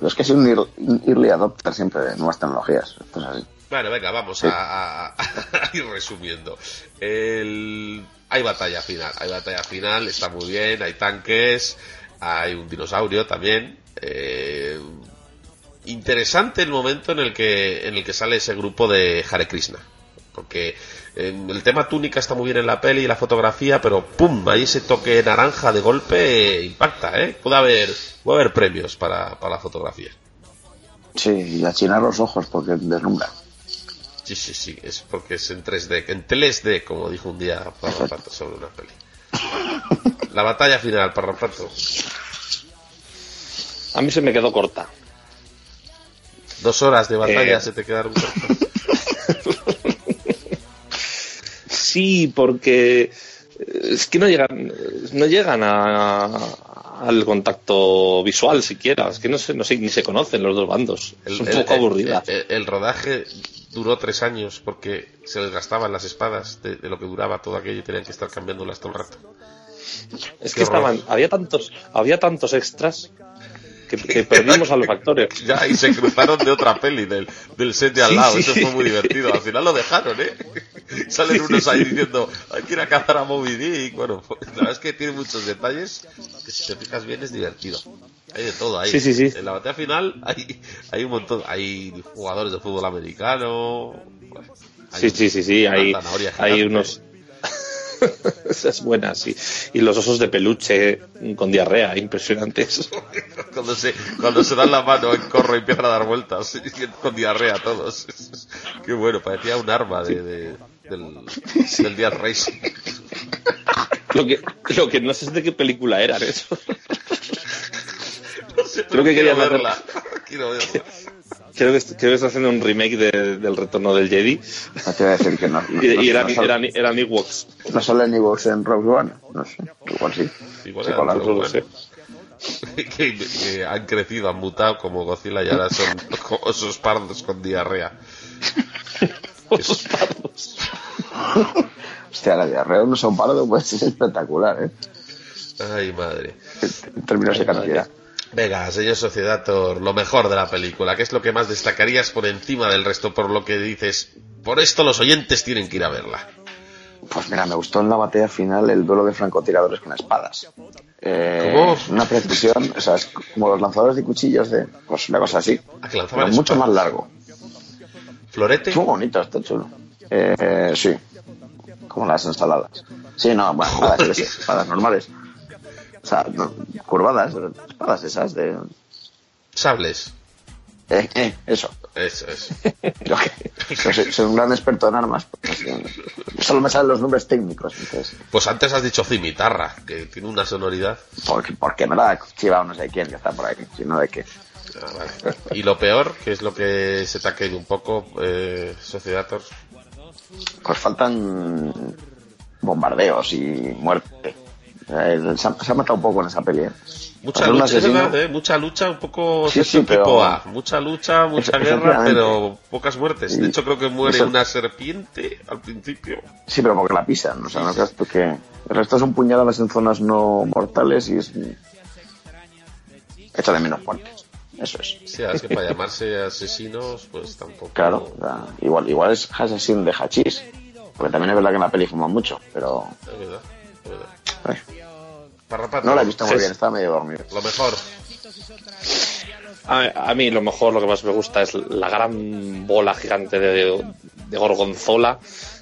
Es que soy un ear- un early adopter siempre de nuevas tecnologías. Esto es así. Bueno, venga, vamos Sí. a, a- a ir resumiendo. El... Hay batalla final, hay batalla final, está muy bien, hay tanques, hay un dinosaurio también. Eh, Interesante el momento en el que en el que sale ese grupo de Hare Krishna. Porque eh, el tema túnica está muy bien en la peli y la fotografía, pero ¡pum! Ahí ese toque naranja de golpe eh, impacta, ¿eh? Puede haber, puede haber premios para, para la fotografía. Sí, y achinar los ojos porque deslumbra. Sí, sí, sí, es porque es en 3D, en 3D, como dijo un día Parrapato sobre una peli. La batalla final, Parrapato. A mí se me quedó corta. Dos horas de batalla Eh. se te quedaron cortas. Sí, porque eh, es que no llegan, no llegan a, al contacto visual siquiera. Es que no se, no se- ni se conocen los dos bandos. es un poco aburrida. el- el rodaje duró tres años porque se les gastaban las espadas de, de lo que duraba todo aquello y tenían que estar cambiándolas todo el rato. es qué que horror. estaban, había tantos, había tantos extras que, que perdimos a los actores. Ya, y se cruzaron de otra peli, del, del set de al Sí, lado. sí. Eso fue muy divertido. Al final lo dejaron, ¿eh? Salen unos ahí diciendo, hay que ir a cazar a Moby Dick. Bueno, la verdad es que tiene muchos detalles que si te fijas bien es divertido. Hay de todo ahí. Sí, sí, sí. En la batalla final hay, hay un montón, hay jugadores de fútbol americano. bueno, hay Sí, sí, sí, sí, hay, hay unos... Esa es buena, sí. Y los osos de peluche con diarrea, impresionantes. Cuando se, cuando se dan la mano en corro y empiezan a dar vueltas con diarrea todos. Qué bueno, parecía un arma de, de- del, del Racing. Lo que, lo que no sé es de qué película eran eso. No sé, Creo que quiero querían hacer- verla. Quiero verla. Creo que, est- creo que está haciendo un remake de- del retorno del Jedi. No te voy a decir que no. no Y, no- y eran, no sal- eran, eran Ewoks. no salen Ewoks en Rogue One. No sé, igual sí. Igual No lo sé. que, que han crecido, han mutado como Godzilla y ahora son como osos pardos con diarrea. Osos pardos. Hostia, la diarrea de un oso pardo pues es espectacular, ¿eh? Ay, madre. En términos de cantidad. Venga, señor Sociedator, lo mejor de la película. ¿Qué es lo que más destacarías por encima del resto? Por lo que dices, por esto los oyentes tienen que ir a verla. Pues mira, me gustó en la batalla final el duelo de francotiradores con espadas. Eh, ¿Cómo? Una precisión, o sea, es como los lanzadores de cuchillos de, pues una cosa así, Ah, pero mucho espadas. más largo. Florete. Muy bonito, está chulo. Eh, sí, como las ensaladas. Sí, no, bueno, espadas normales. Curvadas, espadas esas de... Sables. Eh, eh, eso. Eso es. Yo que yo soy, soy un gran experto en armas. pues, solo me salen los nombres técnicos. Entonces, Pues antes has dicho cimitarra, que tiene una sonoridad. porque, porque me la ha chivado no sé quién que está por aquí, sino de que... Ah, vale. Y lo peor, que es lo que se te ha caído un poco, eh, Sociedator. Pues faltan bombardeos y muerte. Eh, Se ha, se ha matado un poco en esa peli. ¿eh? Mucha lucha, es verdad, ¿eh? mucha lucha, un poco Sí, sí, pero- equipo A. Mucha lucha, mucha guerra, pero pocas muertes. De hecho, creo que muere eso- una serpiente al principio. Sí, pero porque la pisan. O sea, no creas tú que... El resto son puñaladas en zonas no mortales y es... Echa de menos muertes. Eso es. Sea, es que para llamarse asesinos, pues tampoco. Claro, igual, igual es asesino de hachís. Porque también es verdad que en la peli fuman mucho, pero... Es verdad, es verdad. ay, Parrapato, no la he visto muy bien, estaba medio dormido. Lo mejor. A, a mí lo mejor, lo que más me gusta es la gran bola gigante de, de gorgonzola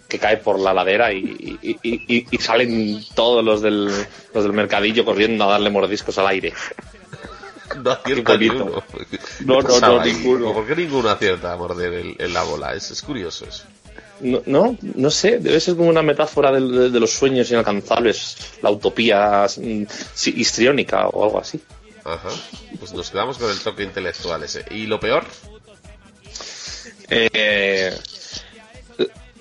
que cae por la ladera y, y- y- y- y salen todos los del, los del mercadillo corriendo a darle mordiscos al aire. No acierta Qué ni bonito. uno. No, ¿Qué no, ninguno. ¿Por qué ninguno acierta a morder el- en la bola? Es, es curioso eso. No, no, no sé, debe ser como una metáfora de, de los sueños inalcanzables, la utopía mm, sí, histriónica o algo así. Ajá. Pues nos quedamos con el toque intelectual ese. ¿Y lo peor? Eh,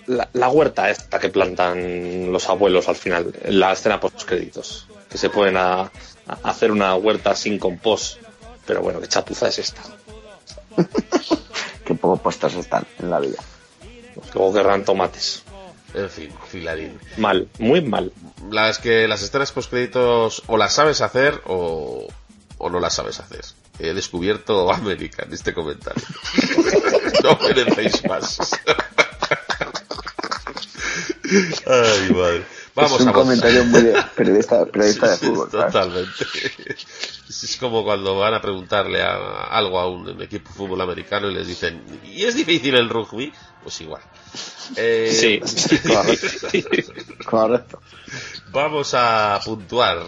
la, la huerta esta que plantan los abuelos al final, en la escena post créditos, que se pueden a, a hacer una huerta sin compost. Pero bueno, qué chapuza es esta. Qué poco puestos están en la vida. Luego querrán tomates. En fin, filarín. Mal, muy mal. Las que las escenas postcréditos o las sabes hacer o, o no las sabes hacer. He descubierto América en este comentario. no merecéis más. Ay, madre. Vamos es un a comentario muy de periodista, periodista de fútbol. ¿sabes? Totalmente. Es como cuando van a preguntarle a- algo a un equipo de fútbol americano y les dicen, ¿y es difícil el rugby? Pues igual. Eh, Sí, Correcto. Vamos a puntuar.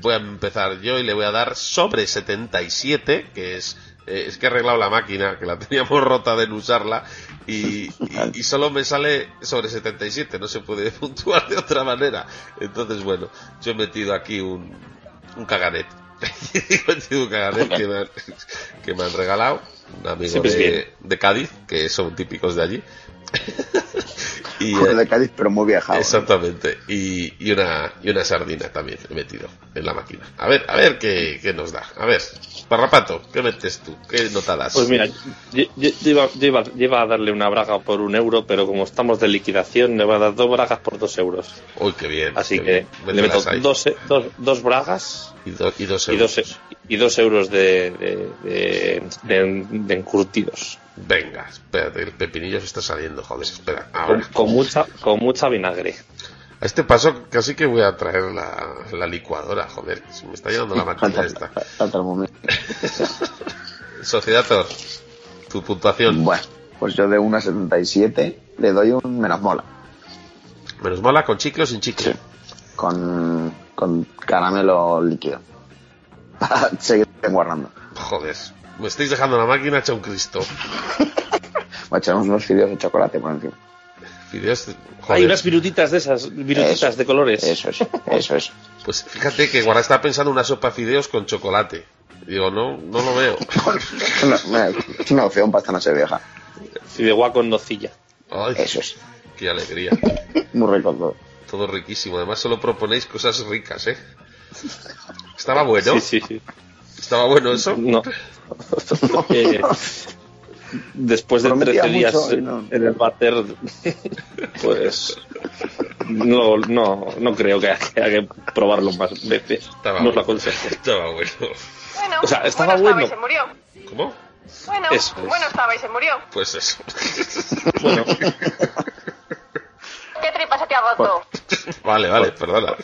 Voy a empezar yo y le voy a dar sobre 77, que es... eh, es que he arreglado la máquina, que la teníamos rota de no usarla, y, y- y solo me sale sobre 77, no se puede puntuar de otra manera. Entonces, bueno, yo he metido aquí un, un caganet. he metido un caganet que me, han, que me han regalado, un amigo de, de Cádiz, que son típicos de allí. Y, Joder, eh, de Cádiz, pero muy viajado. ¿no? Exactamente. Y, y una y una sardina también he metido en la máquina. A ver, a ver qué, qué nos da. A ver, Parrapato, ¿qué metes tú? ¿Qué nota das? Pues mira, yo, yo- yo iba, yo iba- yo iba a darle una braga por un euro, pero como estamos de liquidación, le voy a dar dos bragas por dos euros. Uy, qué bien. Así qué que bien. le meto dos, e- dos, dos bragas y, do- y dos y euros. dos, e- y dos euros de, de, de- de- de encurtidos. Venga, espérate, el pepinillo se está saliendo, joder, espera. Con, Ahora. con mucha, con mucha vinagre. A este paso casi que voy a traer la, la licuadora, joder, se me está llenando la máquina esta. el momento. Sociedad Thor, tu puntuación. Bueno, pues yo de 1,77 le doy un menos mola. Menos mola con chicle o sin chicle. Con, con caramelo líquido. Para seguir guardando. Joder, me estáis dejando la máquina hecha un Cristo. Echar unos fideos de chocolate por encima. Fideos, Hay unas virutitas de esas, virutitas Eso, de colores. Eso es, eso es. Pues fíjate que Guarda está pensando una sopa de fideos con chocolate. Digo, no, no lo veo. Es una opción para esta noche vieja. Fideuá con nocilla. Ay, Eso es. qué alegría. Muy rico todo. Todo riquísimo. Además, solo proponéis cosas ricas, ¿eh? Estaba bueno. Sí, sí, sí. Estaba bueno eso. No. Eh, después de Prometía 13 días no. en el váter, pues no, no, no creo que haya que, probarlo más veces. Estaba no os lo bueno. aconsejo. Estaba bueno. Bueno, O sea, estaba bueno. bueno. estaba y se murió. ¿Cómo? Bueno, Eso es. bueno estaba y se murió. Pues eso. Bueno, ¿Qué tripa se te ha roto? Vale, vale, perdona.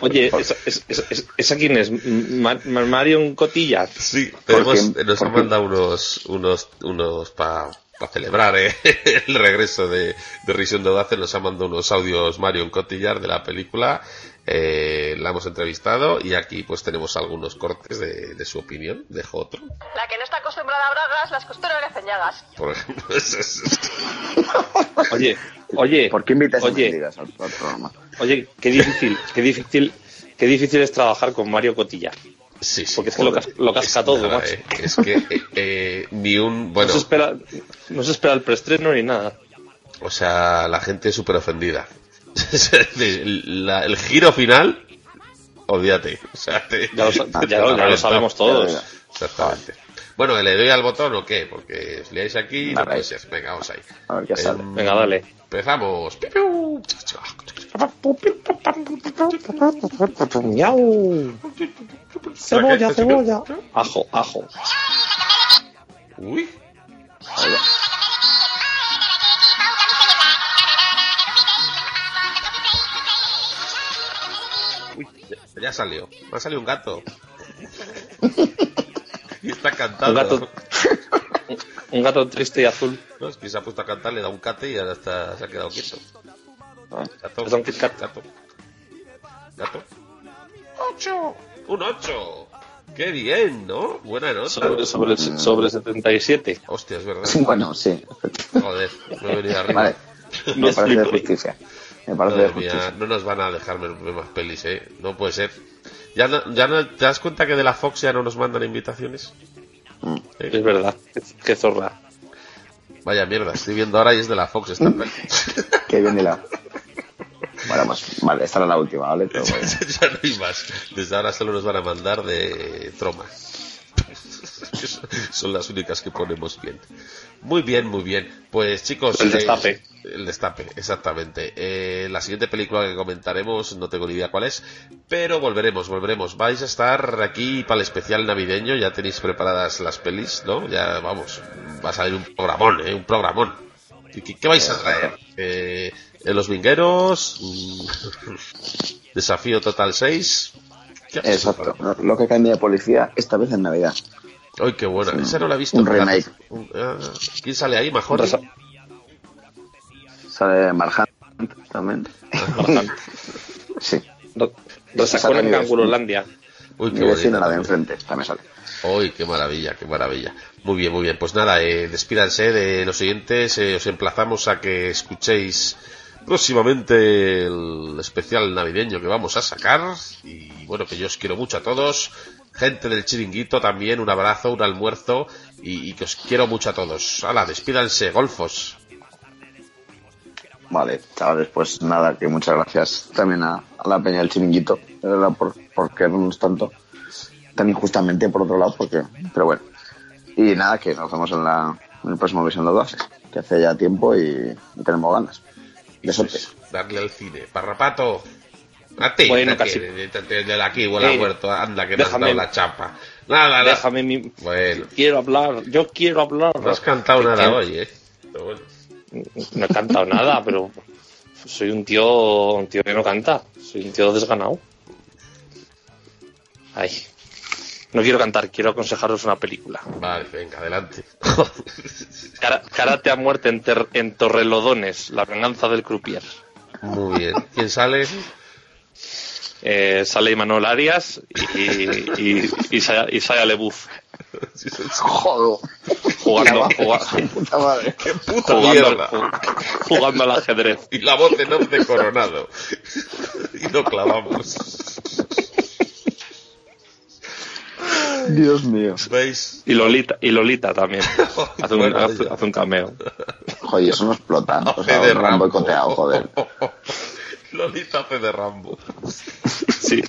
oye, ¿esa, es- es- es- esa quién es? Ma- Ma- Marion Cotilla. Sí, tenemos, nos ¿Por han mandado unos, unos, unos para celebrar eh, el regreso de, de Risión de Audace, nos ha mandado unos audios Marion Cotillard de la película, eh, la hemos entrevistado y aquí pues tenemos algunos cortes de, de su opinión, dejo otro, La que no está acostumbrada a bragas, las costuras le hacen llagas. por ejemplo, es- es- Oye, oye, ¿Por qué invitas a oye, mentiras al, al programa? oye, qué difícil, qué difícil, qué difícil es trabajar con Mario Cotilla. sí, sí, Porque es que lo, cas- lo casca Es todo, nada, macho. eh, es que eh, eh, ni un, bueno, No se espera, no se espera el preestreno ni nada. o sea, la gente súper ofendida. La- el giro final, olvídate, o sea, te- Ya lo, sa- te ya lo- ya lo reventado. sabemos todos. Ya. Exactamente. Bueno, ¿le doy al botón o qué? Porque os liáis aquí, no puede ser. Venga, vamos ahí. A ver qué sale. Em, Venga, dale. Empezamos. Cebolla, cebolla. Ajo, ajo. Uy. Uy, ya- salió. Me ha salido un gato. y está Un cantando. gato, un gato triste y azul. No, es que se ha puesto a cantar, le da un cate y ahora está, se ha quedado quieto. Gato. Es un Kit Kat. Gato. Gato. ¡Ocho! ¡Un ocho! ¡Qué bien, ¿no? Buena nota. Sobre, sobre, sobre 77. Hostia, es verdad. Bueno, sí. Joder, me he venido arriba. Vale. No Me parece explico. justicia. Me parece de justicia. no nos van a dejar ver más pelis, ¿eh? No puede ser. ¿Ya no, ya no, ¿Te das cuenta que de la Fox ya no nos mandan invitaciones? ¿Eh? Es verdad. Qué zorra. Vaya mierda, estoy viendo ahora y es de la Fox esta peli. Qué bien hilado. Bueno, pues, vale, esta era la última, ¿vale? Pero bueno. ya no hay más. Desde ahora solo nos van a mandar de Troma. Son las únicas que ponemos bien. Muy bien, muy bien. Pues chicos. El eh, destape. el destape, exactamente. Eh, la siguiente película que comentaremos, no tengo ni idea cuál es, pero volveremos, volveremos. Vais a estar aquí para el especial navideño, ya tenéis preparadas las pelis, ¿no? Ya vamos, va a salir un programón, ¿eh? Un programón. ¿Qué, vais a traer? Eh, ¿en ¿Los vingueros? Mm, ¿Desafío Total 6? ¿Qué habéis Exacto. Lo que cambia de policía esta vez en Navidad. Ay, qué buena. Sí. Esa no la he visto. Un remake. Un- ah, ¿Quién sale ahí? ¿Mejor? Resa- Sale Marjan también. Sí. Re- Resacón en Sale Cangurolandia. Uy, Mi qué vecina, bonita la de enfrente, también sale. Uy, qué maravilla, qué maravilla. Muy bien, muy bien. Pues nada, eh, despídanse de los siguientes. eh, os emplazamos a que escuchéis próximamente el especial navideño que vamos a sacar. Y bueno, que yo os quiero mucho a todos. Gente del chiringuito también, un abrazo, un almuerzo. Y, y que os quiero mucho a todos. Hala, despídanse, golfos. Vale, chavales, pues nada, que muchas gracias también a, a la peña del chiringuito, de por, por querernos tanto, tan injustamente por otro lado, porque, pero bueno. Y nada, que nos vemos en, la, en el próximo Visión de Doces, que hace ya tiempo y, y tenemos ganas. Es, darle al cine. Parrapato. A ti, Bueno, te casi. te- te- de aquí huele a Eh, muerto. Anda, que me has déjame- dado la chapa. Nada, nada. Déjame mi... Bueno. Quiero hablar, yo quiero hablar. No has cantado nada que- hoy, eh. Pero bueno. No he cantado nada, pero soy un tío, un tío que no canta. Soy un tío desganado. Ay. No quiero cantar, quiero aconsejaros una película. Vale, venga, adelante. Cara- Karate a muerte en, en Torrelodones, la venganza del croupier. Muy bien. ¿Quién sale? Eh, sale Imanol Arias y, y, y, Isaiah- Isaiah Lebuf Joder. jugando, juga- Puta madre. ¡Qué puta jugando, al- jugando al ajedrez. Y la voz de Coronado. y lo clavamos. Dios mío. ¿Veis? Y Lolita, y Lolita también. Hace un, Bueno, hace- hace un cameo. Joder, eso no explota. O sea, un Rambo. boicoteado, joder. Lolita hace de Rambo. Sí.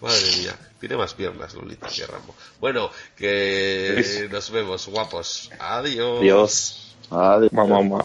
Madre mía. Tiene más piernas Lolita que Rambo. Bueno, que nos vemos, guapos. Adiós. Dios. Adiós. Mamá, mamá.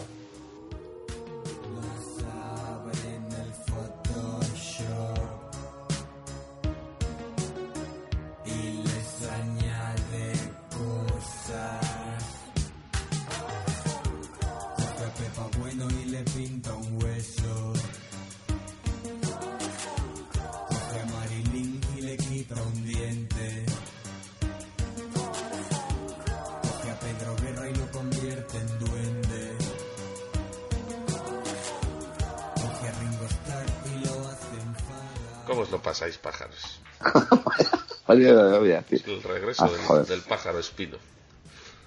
¿Cómo os lo pasáis, pájaros? El regreso Ah, del, pájaro espino.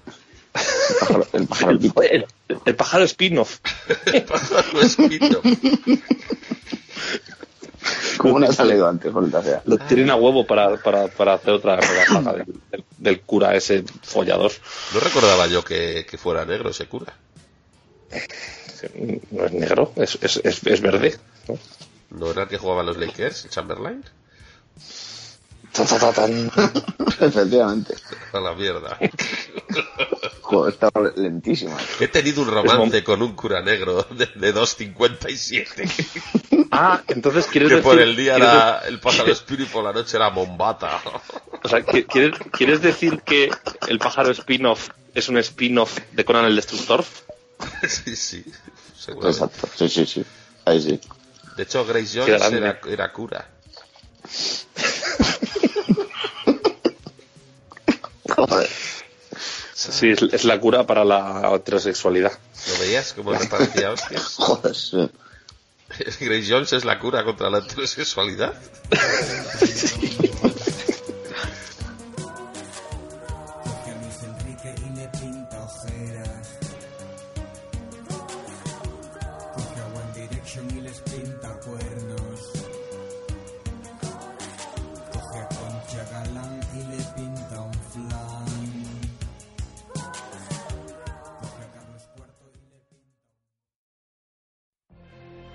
El pájaro, el pájaro pico. El, el pájaro spin-off. El pájaro espino. ¿Cómo no ha salido antes, maldita sea? Lo tienen a huevo para, para, para hacer otra del, del- del cura ese follador. No recordaba yo que, que fuera negro ese cura. No es negro, es, es, es, es verde. ¿no? ¿No era el que jugaba los Lakers, Chamberlain? Efectivamente. A la mierda. Joder, estaba lentísimo. He tenido un romance con un cura negro de, de 2.57. Ah, entonces quieres Que decir. por el día era el pájaro espino y por la noche era bombata. O sea, qui- ¿quieres, ¿quieres decir que el pájaro spin-off es un spin-off de Conan el Destructor? sí, sí. Exacto. Sí, sí, sí. Ahí sí. De hecho, Grace Jones era, era cura. Joder. Sí, es, es la cura para la heterosexualidad. ¿Lo veías? Como le parecía hostias. Joder, sí. Grace Jones es la cura contra la heterosexualidad. Coge